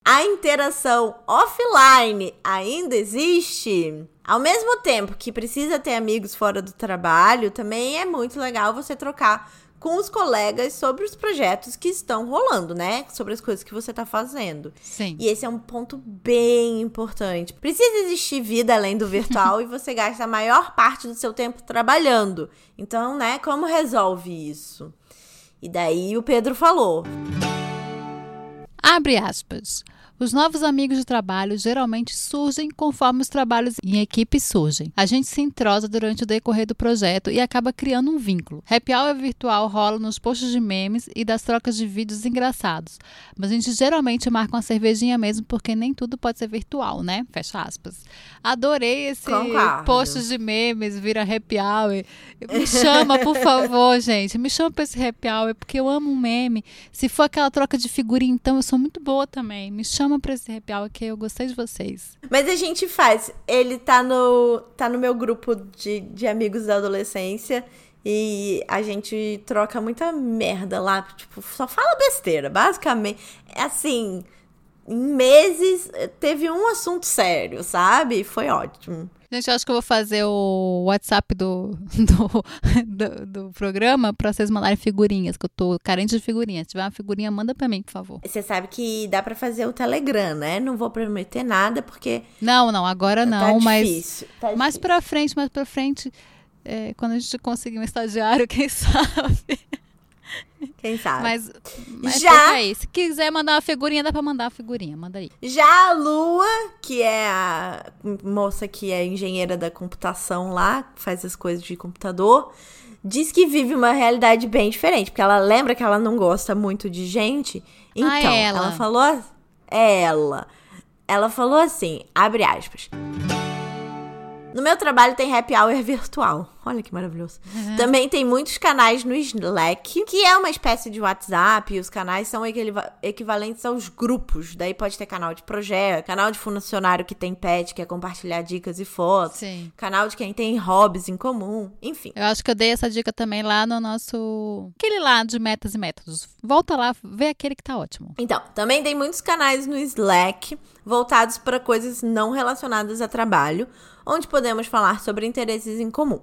A interação offline ainda existe? Ao mesmo tempo que precisa ter amigos fora do trabalho, também é muito legal você trocar com os colegas sobre os projetos que estão rolando, né? Sobre as coisas que você tá fazendo. Sim. E esse é um ponto bem importante. Precisa existir vida além do virtual e você gasta a maior parte do seu tempo trabalhando. Então, né, como resolve isso? E daí o Pedro falou: Abre aspas. Os novos amigos de trabalho geralmente surgem conforme os trabalhos em equipe surgem. A gente se entrosa durante o decorrer do projeto e acaba criando um vínculo. Happy hour virtual rola nos posts de memes e das trocas de vídeos engraçados. Mas a gente geralmente marca uma cervejinha mesmo porque nem tudo pode ser virtual, né? Fecha aspas. Adorei esse Concordo. post de memes, vira happy hour. Me chama, por favor, gente. Me chama pra esse happy hour porque eu amo um meme. Se for aquela troca de figurinha, então eu sou muito boa também. Me chama pra esse happy hour que eu gostei de vocês. Mas a gente faz. Ele tá no, tá no meu grupo de, de amigos da adolescência. E a gente troca muita merda lá. Tipo, só fala besteira. Basicamente. É assim. Em meses teve um assunto sério, sabe? Foi ótimo. Gente, eu acho que eu vou fazer o WhatsApp do, do, do, do programa pra vocês mandarem figurinhas, que eu tô carente de figurinhas. Se tiver uma figurinha, manda pra mim, por favor. Você sabe que dá pra fazer o Telegram, né? Não vou prometer nada porque Não, não, agora não, tá mas. difícil. Tá Mais difícil. pra frente, mais pra frente, é, quando a gente conseguir um estagiário, quem sabe? Quem sabe? Mas, mas Já- aí. Se quiser mandar uma figurinha, dá pra mandar uma figurinha. Manda aí. Já a Lua, que é a moça que é engenheira da computação lá, faz as coisas de computador, diz que vive uma realidade bem diferente, porque ela lembra que ela não gosta muito de gente. Então, Ah, é ela. ela falou. É ela. Ela falou assim, abre aspas. No meu trabalho tem happy hour virtual. Olha que maravilhoso. Também tem muitos canais no Slack, que é uma espécie de WhatsApp. E os canais são equiva- equivalentes aos grupos. Daí pode ter canal de projeto, canal de funcionário que tem pet, que é compartilhar dicas e fotos. Sim. Canal de quem tem hobbies em comum. Enfim. Eu acho que eu dei essa dica também lá no nosso. Aquele lá de metas e métodos. Volta lá, vê aquele que tá ótimo. Então, também tem muitos canais no Slack voltados para coisas não relacionadas a trabalho, onde podemos falar sobre interesses em comum.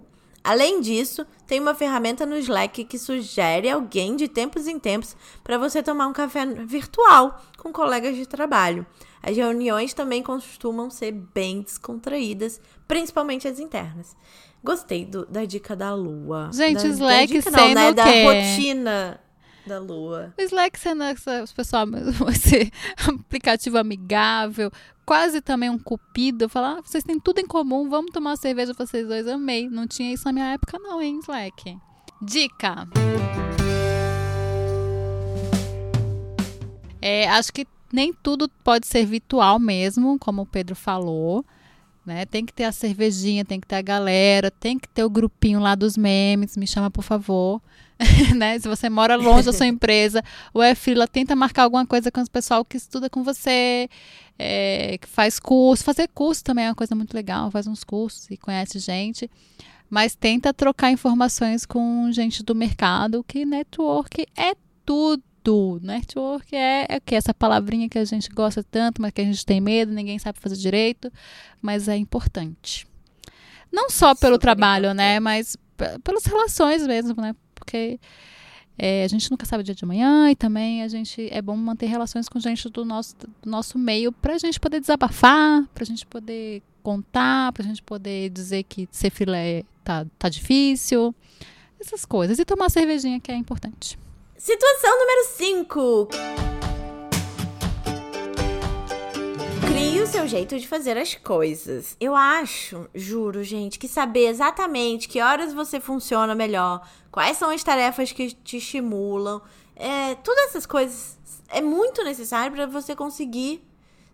Além disso, tem uma ferramenta no Slack que sugere alguém de tempos em tempos para você tomar um café virtual com colegas de trabalho. As reuniões também costumam ser bem descontraídas, principalmente as internas. Gostei do, da dica da lua. Gente, da, Slack da dica, sendo não, né? o Da rotina da lua. O Slack sendo essa, pessoal, esse aplicativo amigável, quase também um cupido. Falar, ah, vocês têm tudo em comum, vamos tomar uma cerveja vocês dois. Amei. Não tinha isso na minha época, não, hein, Slack. Dica. É, acho que nem tudo pode ser virtual mesmo, como o Pedro falou. Né? Tem que ter a cervejinha, tem que ter a galera, tem que ter o grupinho lá dos memes, me chama por favor. né? Se você mora longe da sua empresa ou é fila, tenta marcar alguma coisa com o pessoal que estuda com você, é, que faz curso. Fazer curso também é uma coisa muito legal, faz uns cursos e conhece gente. Mas tenta trocar informações com gente do mercado, que network é tudo. Network é, é que essa palavrinha que a gente gosta tanto, mas que a gente tem medo, ninguém sabe fazer direito, mas é importante. Não só pelo Super trabalho, né, importante. mas pelas relações mesmo, né? Porque é, a gente nunca sabe o dia de amanhã e também a gente é bom manter relações com gente do nosso, do nosso meio para a gente poder desabafar, para a gente poder contar, para a gente poder dizer que ser filé tá, tá difícil, essas coisas. E tomar cervejinha que é importante. Situação número 5. Crie o seu jeito de fazer as coisas. Eu acho, juro, gente, que saber exatamente que horas você funciona melhor, quais são as tarefas que te estimulam, é, todas essas coisas é muito necessário para você conseguir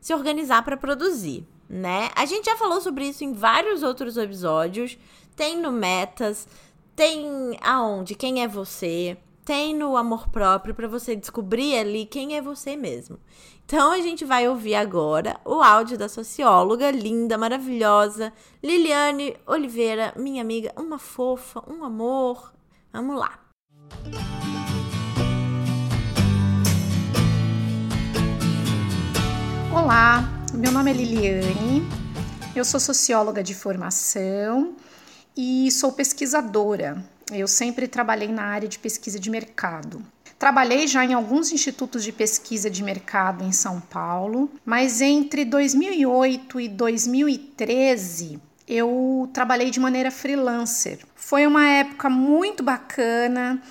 se organizar para produzir, né? A gente já falou sobre isso em vários outros episódios. Tem no Metas, tem aonde, quem é você, tem no amor próprio para você descobrir ali quem é você mesmo. Então a gente vai ouvir agora o áudio da socióloga linda, maravilhosa, Liliane Oliveira, minha amiga, uma fofa, um amor. Vamos lá. Olá, meu nome é Liliane, eu sou socióloga de formação e sou pesquisadora. Eu sempre trabalhei na área de pesquisa de mercado. Trabalhei já em alguns institutos de pesquisa de mercado em São Paulo, mas entre 2008 e 2013 eu trabalhei de maneira freelancer. Foi uma época muito bacana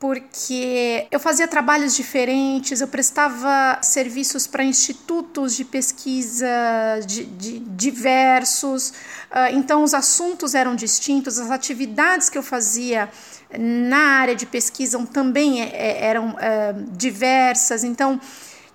porque eu fazia trabalhos diferentes, eu prestava serviços para institutos de pesquisa de, de diversos, uh, então os assuntos eram distintos, as atividades que eu fazia na área de pesquisa também eram uh, diversas, então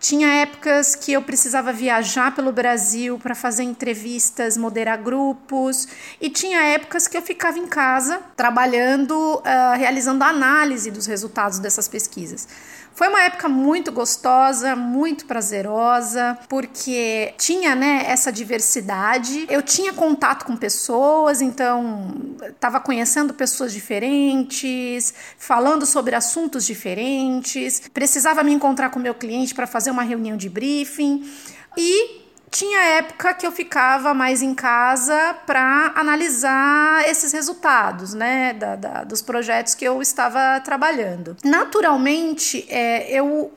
tinha épocas que eu precisava viajar pelo Brasil para fazer entrevistas, moderar grupos, e tinha épocas que eu ficava em casa trabalhando, uh, realizando análise dos resultados dessas pesquisas. Foi uma época muito gostosa, muito prazerosa, porque tinha, né, essa diversidade. Eu tinha contato com pessoas, então estava conhecendo pessoas diferentes, falando sobre assuntos diferentes. Precisava me encontrar com meu cliente para fazer uma reunião de briefing e tinha época que eu ficava mais em casa para analisar esses resultados, né, da, da, dos projetos que eu estava trabalhando. Naturalmente, é, eu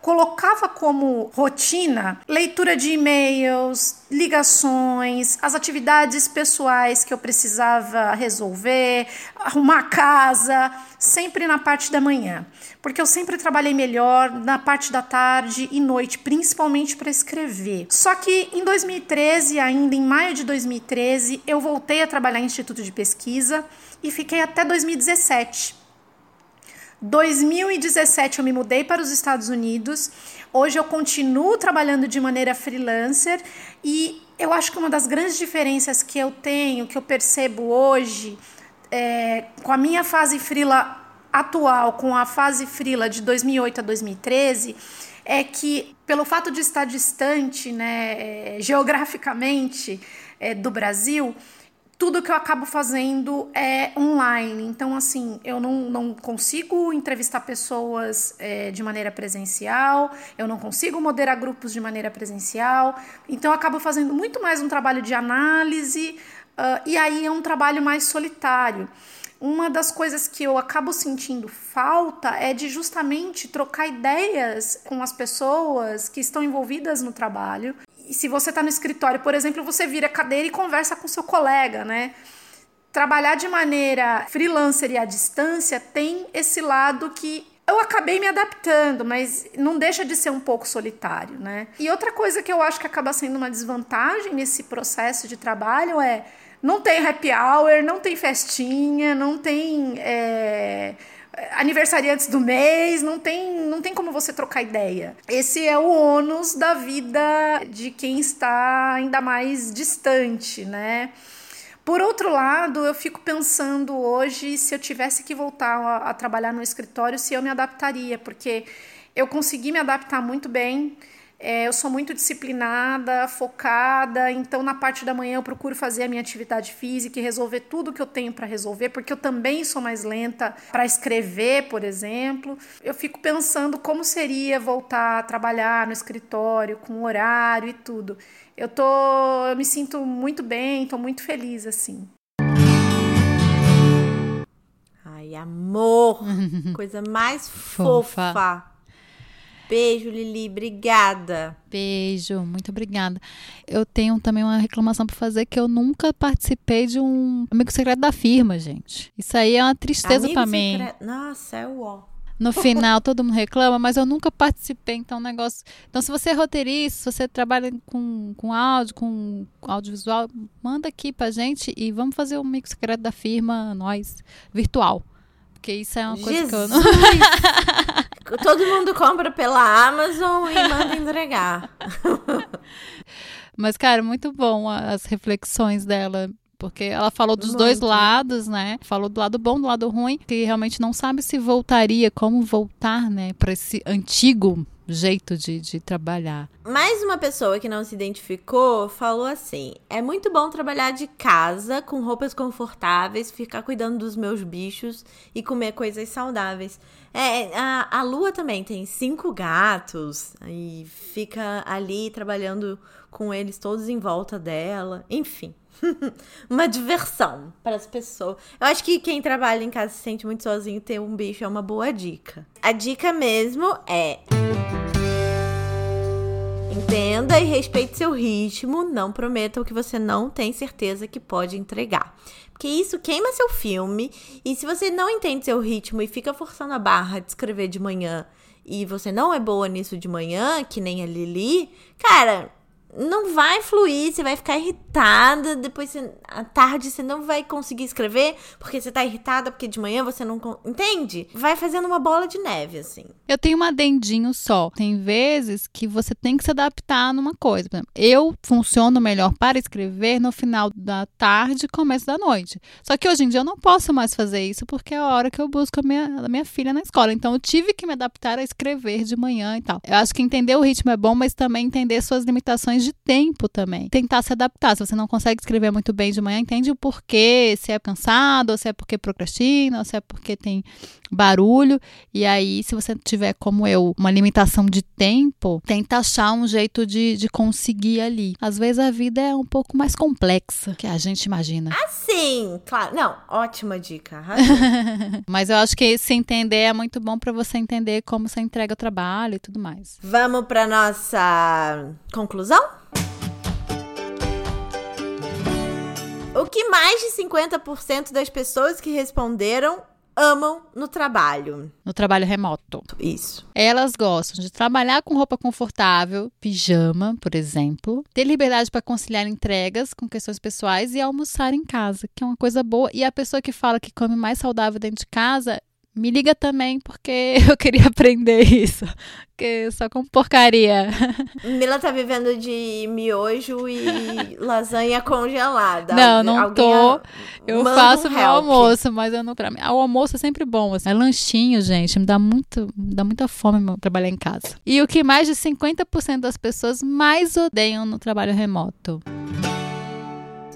colocava como rotina leitura de e-mails, ligações, as atividades pessoais que eu precisava resolver, arrumar a casa, sempre na parte da manhã, porque eu sempre trabalhei melhor na parte da tarde e noite, principalmente para escrever. Só que em 2013, ainda em maio de 2013, eu voltei a trabalhar em instituto de pesquisa e fiquei até 2017. 2017 eu me mudei para os Estados Unidos. Hoje eu continuo trabalhando de maneira freelancer e eu acho que uma das grandes diferenças que eu tenho, que eu percebo hoje, é, com a minha fase frila atual, com a fase frila de 2008 a 2013, é que pelo fato de estar distante, né, geograficamente é, do Brasil, tudo que eu acabo fazendo é online. Então, assim, eu não, não consigo entrevistar pessoas é, de maneira presencial, eu não consigo moderar grupos de maneira presencial. Então, eu acabo fazendo muito mais um trabalho de análise, uh, e aí é um trabalho mais solitário. Uma das coisas que eu acabo sentindo falta é de justamente trocar ideias com as pessoas que estão envolvidas no trabalho se você está no escritório, por exemplo, você vira cadeira e conversa com seu colega, né? Trabalhar de maneira freelancer e à distância tem esse lado que eu acabei me adaptando, mas não deixa de ser um pouco solitário, né? E outra coisa que eu acho que acaba sendo uma desvantagem nesse processo de trabalho é não tem happy hour, não tem festinha, não tem é, aniversariantes do mês, não tem, não tem como você trocar ideia. Esse é o ônus da vida de quem está ainda mais distante, né? Por outro lado, eu fico pensando hoje se eu tivesse que voltar a, a trabalhar no escritório, se eu me adaptaria, porque eu consegui me adaptar muito bem. É, eu sou muito disciplinada, focada, então na parte da manhã eu procuro fazer a minha atividade física e resolver tudo que eu tenho para resolver, porque eu também sou mais lenta para escrever, por exemplo. Eu fico pensando como seria voltar a trabalhar no escritório com horário e tudo eu tô, eu me sinto muito bem, tô muito feliz assim. Ai, amor, coisa mais fofa. fofa. Beijo, Lili, obrigada. Beijo, muito obrigada. Eu tenho também uma reclamação para fazer que eu nunca participei de um amigo secreto da firma, gente. Isso aí é uma tristeza para mim. Nossa, é o ó no final todo mundo reclama, mas eu nunca participei, então negócio. Então, se você é roteirista, se você trabalha com, com áudio, com audiovisual, manda aqui pra gente e vamos fazer um mix secreto da firma, nós, virtual. Porque isso é uma coisa Jesus. que eu não. todo mundo compra pela Amazon e manda entregar. Mas, cara, muito bom as reflexões dela porque ela falou dos Muito. dois lados, né? Falou do lado bom, do lado ruim, que realmente não sabe se voltaria, como voltar, né, para esse antigo jeito de, de trabalhar. Mais uma pessoa que não se identificou falou assim: é muito bom trabalhar de casa, com roupas confortáveis, ficar cuidando dos meus bichos e comer coisas saudáveis. É, a, a Lua também tem cinco gatos e fica ali trabalhando com eles todos em volta dela. Enfim. uma diversão para as pessoas. Eu acho que quem trabalha em casa se sente muito sozinho, ter um bicho é uma boa dica. A dica mesmo é. Entenda e respeite seu ritmo, não prometa o que você não tem certeza que pode entregar. Porque isso queima seu filme, e se você não entende seu ritmo e fica forçando a barra de escrever de manhã e você não é boa nisso de manhã, que nem a Lili, cara, não vai fluir, você vai ficar irritada, depois você, à tarde você não vai conseguir escrever porque você tá irritada, porque de manhã você não. Entende? Vai fazendo uma bola de neve, assim. Eu tenho um adendinho só. Tem vezes que você tem que se adaptar numa coisa. Exemplo, eu funciono melhor para escrever no final da tarde começo da noite. Só que hoje em dia eu não posso mais fazer isso porque é a hora que eu busco a minha, a minha filha na escola. Então eu tive que me adaptar a escrever de manhã e tal. Eu acho que entender o ritmo é bom, mas também entender suas limitações de tempo também. Tentar se adaptar. Se você não consegue escrever muito bem de manhã, entende o porquê, se é cansado, ou se é porque procrastina, ou se é porque tem barulho. E aí, se você tiver, como eu, uma limitação de tempo, tenta achar um jeito de, de conseguir ali. Às vezes a vida é um pouco mais complexa que a gente imagina. Assim, claro. Não, ótima dica. Mas eu acho que se entender é muito bom para você entender como você entrega o trabalho e tudo mais. Vamos para nossa conclusão? O que mais de 50% das pessoas que responderam amam no trabalho. No trabalho remoto. Isso. Elas gostam de trabalhar com roupa confortável, pijama, por exemplo, ter liberdade para conciliar entregas com questões pessoais e almoçar em casa, que é uma coisa boa. E a pessoa que fala que come mais saudável dentro de casa me liga também, porque eu queria aprender isso. Porque só com porcaria. Mila tá vivendo de miojo e lasanha congelada. Não, não Alguém tô. Eu faço um meu help. almoço, mas eu não. Pra mim, o almoço é sempre bom. Assim. É lanchinho, gente. Me dá, muito, me dá muita fome trabalhar em casa. E o que mais de 50% das pessoas mais odeiam no trabalho remoto?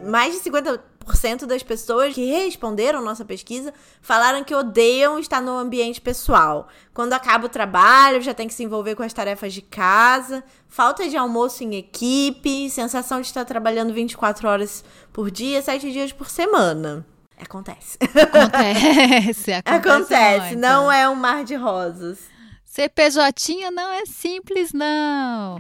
Mais de 50% 40% das pessoas que responderam nossa pesquisa falaram que odeiam estar no ambiente pessoal. Quando acaba o trabalho, já tem que se envolver com as tarefas de casa, falta de almoço em equipe, sensação de estar trabalhando 24 horas por dia, 7 dias por semana. Acontece. Acontece. Acontece, acontece não é um mar de rosas. Ser PJ não é simples, não.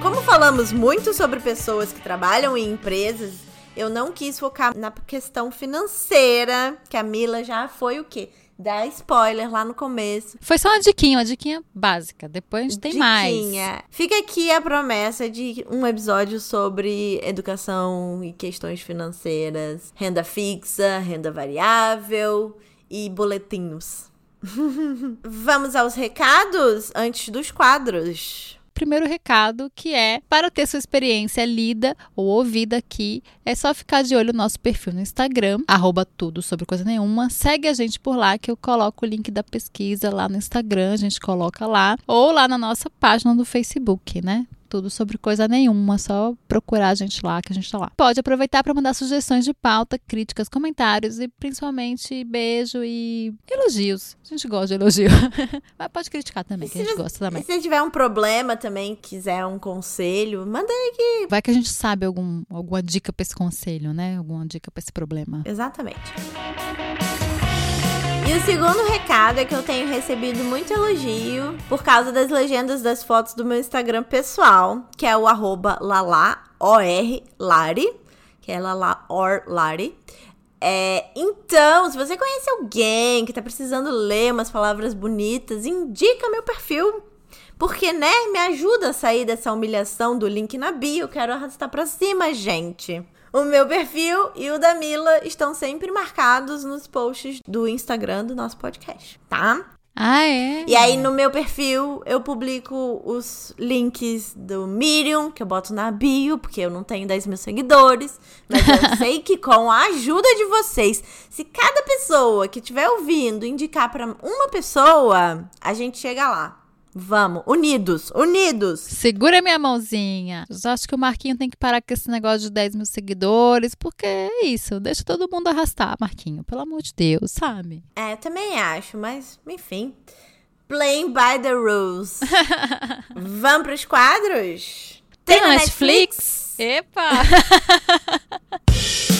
Falamos muito sobre pessoas que trabalham em empresas, eu não quis focar na questão financeira, que a Mila já foi o quê? Dar spoiler lá no começo. Foi só uma diquinha, uma diquinha básica. Depois a gente tem Diquinha. mais. Fica aqui a promessa de um episódio sobre educação e questões financeiras, renda fixa, renda variável e boletinhos. Vamos aos recados antes dos quadros. Primeiro recado, que é para ter sua experiência lida ou ouvida aqui, é só ficar de olho no nosso perfil no Instagram, arroba tudo sobre coisa nenhuma. Segue a gente por lá que eu coloco o link da pesquisa lá no Instagram, a gente coloca lá, ou lá na nossa página do Facebook, né? Tudo sobre coisa nenhuma, só procurar a gente lá que a gente tá lá. Pode aproveitar para mandar sugestões de pauta, críticas, comentários e principalmente beijo e elogios. A gente gosta de elogio. Mas pode criticar também, que a gente gosta também. E se tiver um problema também, quiser um conselho, manda aí que. Vai que a gente sabe algum, alguma dica pra esse conselho, né? Alguma dica pra esse problema. Exatamente. E o segundo recado é que eu tenho recebido muito elogio por causa das legendas das fotos do meu Instagram pessoal, que é o arroba lala, O-R, Lari, que é lala or Lari. É, então, se você conhece alguém que tá precisando ler umas palavras bonitas, indica meu perfil. Porque, né, me ajuda a sair dessa humilhação do link na bio. Quero arrastar pra cima, gente. O meu perfil e o da Mila estão sempre marcados nos posts do Instagram do nosso podcast, tá? Ah, é? E aí no meu perfil eu publico os links do Medium, que eu boto na bio, porque eu não tenho 10 mil seguidores. Mas eu sei que com a ajuda de vocês, se cada pessoa que estiver ouvindo indicar pra uma pessoa, a gente chega lá. Vamos, unidos, unidos. Segura minha mãozinha. Já acho que o Marquinho tem que parar com esse negócio de 10 mil seguidores, porque é isso. Deixa todo mundo arrastar, Marquinho. Pelo amor de Deus, sabe? É, também acho, mas enfim. Playing by the rules. Vamos pros quadros? Tem na Netflix? Epa!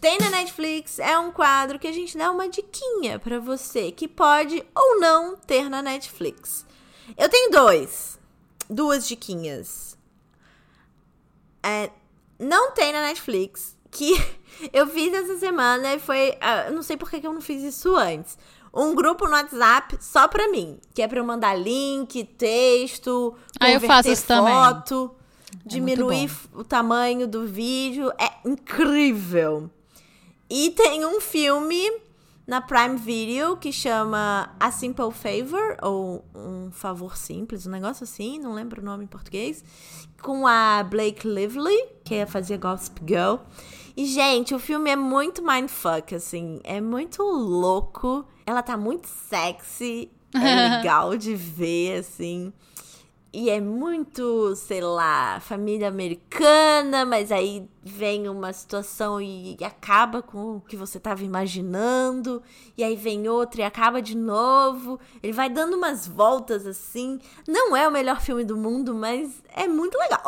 Tem na Netflix é um quadro que a gente dá uma diquinha pra você que pode ou não ter na Netflix. Eu tenho dois, duas diquinhas. É, não tem na Netflix que eu fiz essa semana e foi, ah, eu não sei por que eu não fiz isso antes. Um grupo no WhatsApp só pra mim, que é pra eu mandar link, texto, Ah, eu faço isso também. foto, muito diminuir bom. o tamanho do vídeo, é incrível. E tem um filme na Prime Video que chama A Simple Favor, ou Um Favor Simples, um negócio assim, não lembro o nome em português, com a Blake Lively, que é fazia Gossip Girl. E, gente, o filme é muito mindfuck, assim, é muito louco. Ela tá muito sexy, é legal de ver, assim. E é muito, sei lá, família americana, mas aí vem uma situação e acaba com o que você tava imaginando, e aí vem outra e acaba de novo. Ele vai dando umas voltas assim. Não é o melhor filme do mundo, mas é muito legal.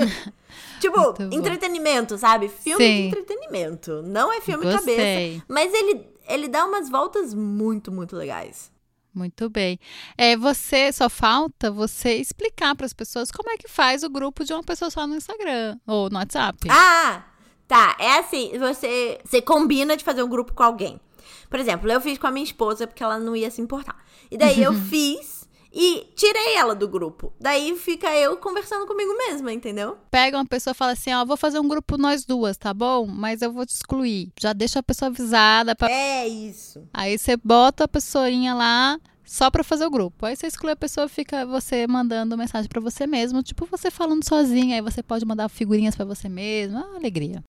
tipo, Muito entretenimento, sabe? Filme Sim. de entretenimento. Não é filme Gostei. cabeça. Mas ele, ele dá umas voltas muito, muito legais. Muito bem. É, você só falta você explicar para as pessoas como é que faz o grupo de uma pessoa só no Instagram ou no WhatsApp. Ah, tá. É assim, você, você combina de fazer um grupo com alguém. Por exemplo, eu fiz com a minha esposa porque ela não ia se importar. E daí eu fiz e tirei ela do grupo. Daí fica eu conversando comigo mesma, entendeu? Pega uma pessoa e fala assim, ó, vou fazer um grupo nós duas, tá bom? Mas eu vou te excluir. Já deixa a pessoa avisada. Pra... É isso. Aí você bota a pessoinha lá só pra fazer o grupo. Aí você exclui a pessoa, fica você mandando mensagem pra você mesmo, tipo você falando sozinha. Aí você pode mandar figurinhas pra você mesmo. Ah, alegria.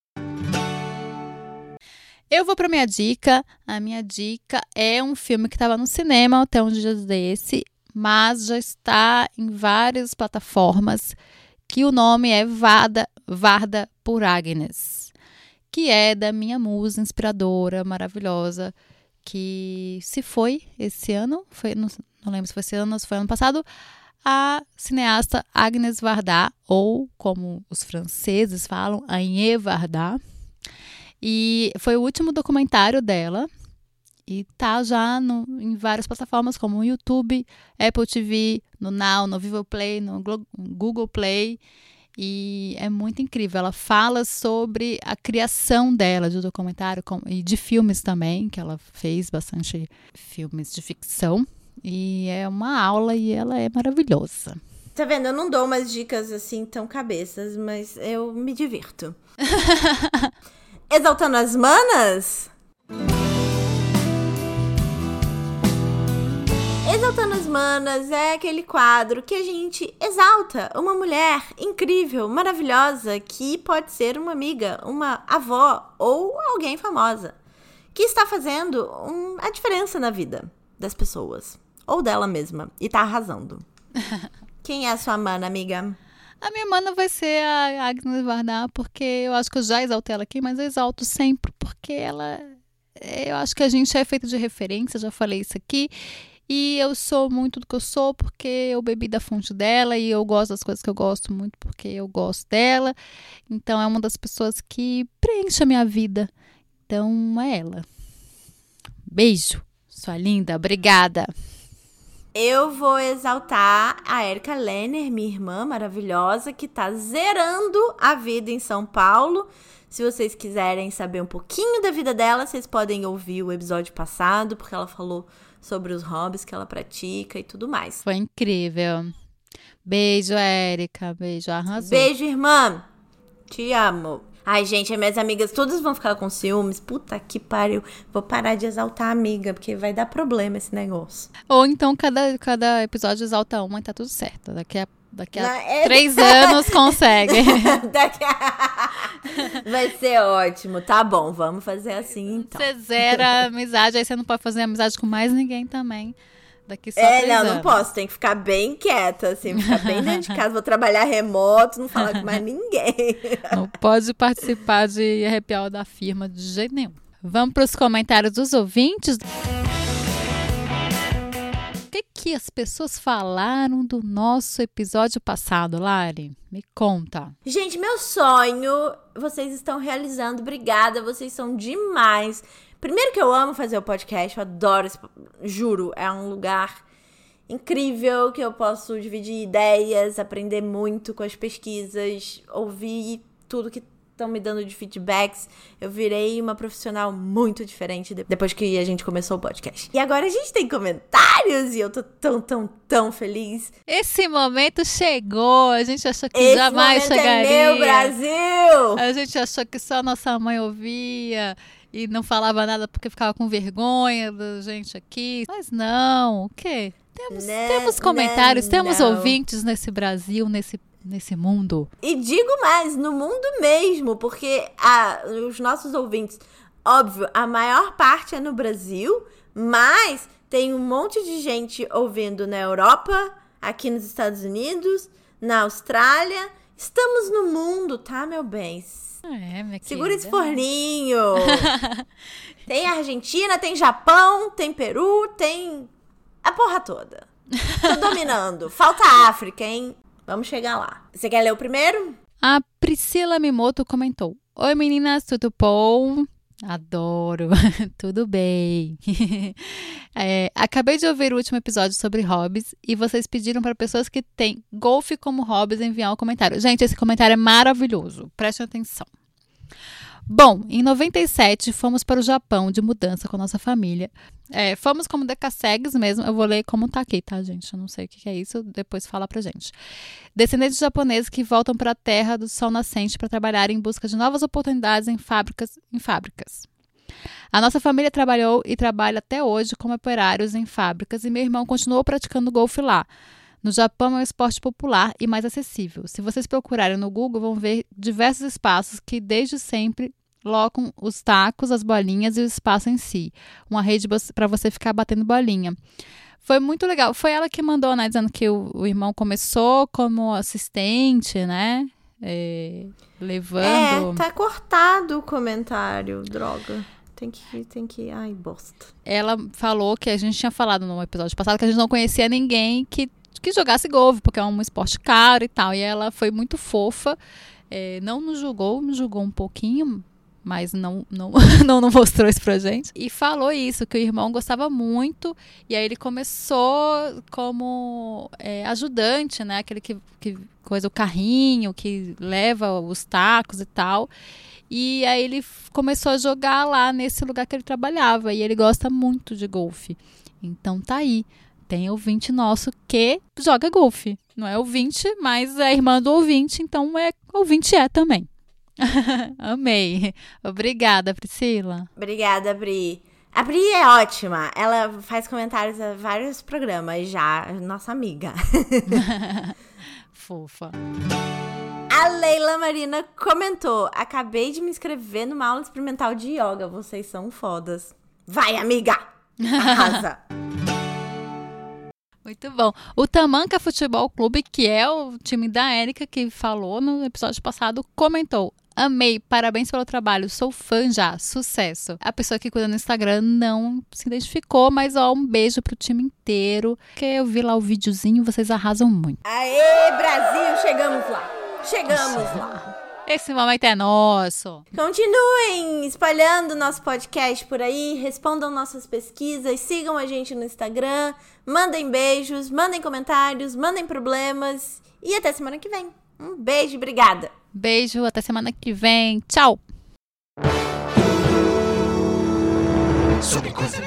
Eu vou pra minha dica. A minha dica é um filme que estava no cinema até um dia desse, mas já está em várias plataformas, que o nome é Vada, Varda por Agnes, que é da minha musa inspiradora, maravilhosa, que se foi esse ano, foi, não, não lembro se foi esse ano ou se foi ano passado, a cineasta Agnes Varda, ou como os franceses falam, Agnès Varda. E foi o último documentário dela. E tá já no, em várias plataformas como o YouTube, Apple TV, no Now, no Vivo Play, no Google Play. E é muito incrível. Ela fala sobre a criação dela de documentário e de filmes também, que ela fez bastante filmes de ficção. E é uma aula e ela é maravilhosa. Tá vendo? Eu não dou umas dicas assim tão cabeças, mas eu me divirto. Exaltando as manas? Exaltando as Manas é aquele quadro que a gente exalta uma mulher incrível, maravilhosa, que pode ser uma amiga, uma avó ou alguém famosa, que está fazendo um, a diferença na vida das pessoas, ou dela mesma, e está arrasando. Quem é a sua mana, amiga? A minha mana vai ser a Agnes Varda, porque eu acho que eu já exaltei ela aqui, mas eu exalto sempre, porque ela. Eu acho que a gente é feito de referência, já falei isso aqui. E eu sou muito do que eu sou porque eu bebi da fonte dela e eu gosto das coisas que eu gosto muito porque eu gosto dela. Então é uma das pessoas que preenche a minha vida. Então é ela. Beijo, sua linda, obrigada. Eu vou exaltar a Erika Lenner, minha irmã maravilhosa, que tá zerando a vida em São Paulo. Se vocês quiserem saber um pouquinho da vida dela, vocês podem ouvir o episódio passado, porque ela falou sobre os hobbies que ela pratica e tudo mais. Foi incrível. Beijo, Érica. Beijo, arrasou. Beijo, irmã. Te amo. Ai, gente, minhas amigas todas vão ficar com ciúmes. Puta que pariu. Vou parar de exaltar a amiga, porque vai dar problema esse negócio. Ou então cada, cada episódio exalta uma e tá tudo certo. Daqui a Daqui a Não, é... três anos consegue. a... Vai ser ótimo. Tá bom, vamos fazer assim então. Você zera a amizade, aí você não pode fazer amizade com mais ninguém também. Daqui só é, não, anos. não posso. Tem que ficar bem quieta, assim, ficar bem dentro de casa. Vou trabalhar remoto, não falar com mais ninguém. Não pode participar de arrepiar da firma de jeito nenhum. Vamos para os comentários dos ouvintes que, que as pessoas falaram do nosso episódio passado, Lari? Me conta. Gente, meu sonho vocês estão realizando. Obrigada, vocês são demais. Primeiro que eu amo fazer o podcast, eu adoro, esse, juro, é um lugar incrível que eu posso dividir ideias, aprender muito com as pesquisas, ouvir tudo que estão me dando de feedbacks. Eu virei uma profissional muito diferente depois que a gente começou o podcast. E agora a gente tem comentários e eu tô tão, tão, tão feliz. Esse momento chegou. A gente achou que Esse jamais chegaria. É meu Brasil! A gente achou que só nossa mãe ouvia e não falava nada porque ficava com vergonha da gente aqui. Mas não, o quê? Temos, não, temos comentários, não, temos não. ouvintes nesse Brasil, nesse nesse mundo. E digo mais, no mundo mesmo, porque a, os nossos ouvintes, óbvio, a maior parte é no Brasil, mas tem um monte de gente ouvindo na Europa, aqui nos Estados Unidos, na Austrália. Estamos no mundo, tá, meu bem? É, minha Segura esse forninho. tem Argentina, tem Japão, tem Peru, tem a porra toda. Tô dominando. Falta África, hein? Vamos chegar lá. Você quer ler o primeiro? A Priscila Mimoto comentou: Oi meninas, tudo bom? Adoro, tudo bem. é, acabei de ouvir o último episódio sobre hobbies e vocês pediram para pessoas que têm golfe como hobbies enviar um comentário. Gente, esse comentário é maravilhoso, prestem atenção. Bom, em 97 fomos para o Japão de mudança com a nossa família. É, fomos como decassegues mesmo. Eu vou ler como tá aqui, tá, gente? Eu não sei o que é isso, depois fala pra gente. Descendentes japoneses que voltam para a terra do sol nascente para trabalhar em busca de novas oportunidades em fábricas. Em fábricas. A nossa família trabalhou e trabalha até hoje como operários em fábricas e meu irmão continuou praticando golfe lá. No Japão é um esporte popular e mais acessível. Se vocês procurarem no Google, vão ver diversos espaços que desde sempre locam os tacos, as bolinhas e o espaço em si. Uma rede para você ficar batendo bolinha. Foi muito legal. Foi ela que mandou, né? Dizendo que o, o irmão começou como assistente, né? É, levando. É, tá cortado o comentário, droga. Tem que, tem que. Ai, bosta. Ela falou que a gente tinha falado no episódio passado que a gente não conhecia ninguém que, que jogasse golfe, porque é um esporte caro e tal. E ela foi muito fofa. É, não nos julgou, nos julgou um pouquinho, mas não, não, não, não mostrou isso pra gente. E falou isso, que o irmão gostava muito, e aí ele começou como é, ajudante, né? Aquele que, que coisa, o carrinho que leva os tacos e tal. E aí ele começou a jogar lá nesse lugar que ele trabalhava. E ele gosta muito de golfe. Então tá aí. Tem ouvinte nosso que joga golfe. Não é ouvinte, mas é irmã do ouvinte, então é ouvinte é também. Amei. Obrigada, Priscila. Obrigada, Bri. A Bri é ótima. Ela faz comentários a vários programas já. Nossa amiga. Fofa. A Leila Marina comentou: Acabei de me inscrever numa aula experimental de yoga. Vocês são fodas. Vai, amiga! Arrasa! Muito bom. O Tamanca Futebol Clube, que é o time da Érica, que falou no episódio passado, comentou: Amei, parabéns pelo trabalho, sou fã já, sucesso. A pessoa que cuida no Instagram não se identificou, mas ó, um beijo pro time inteiro. Que eu vi lá o videozinho, vocês arrasam muito. Aê, Brasil, chegamos lá. Chegamos lá. Esse momento é nosso. Continuem espalhando nosso podcast por aí, respondam nossas pesquisas, sigam a gente no Instagram, mandem beijos, mandem comentários, mandem problemas e até semana que vem. Um beijo, obrigada. Beijo, até semana que vem. Tchau. Sobre coisa nenhuma.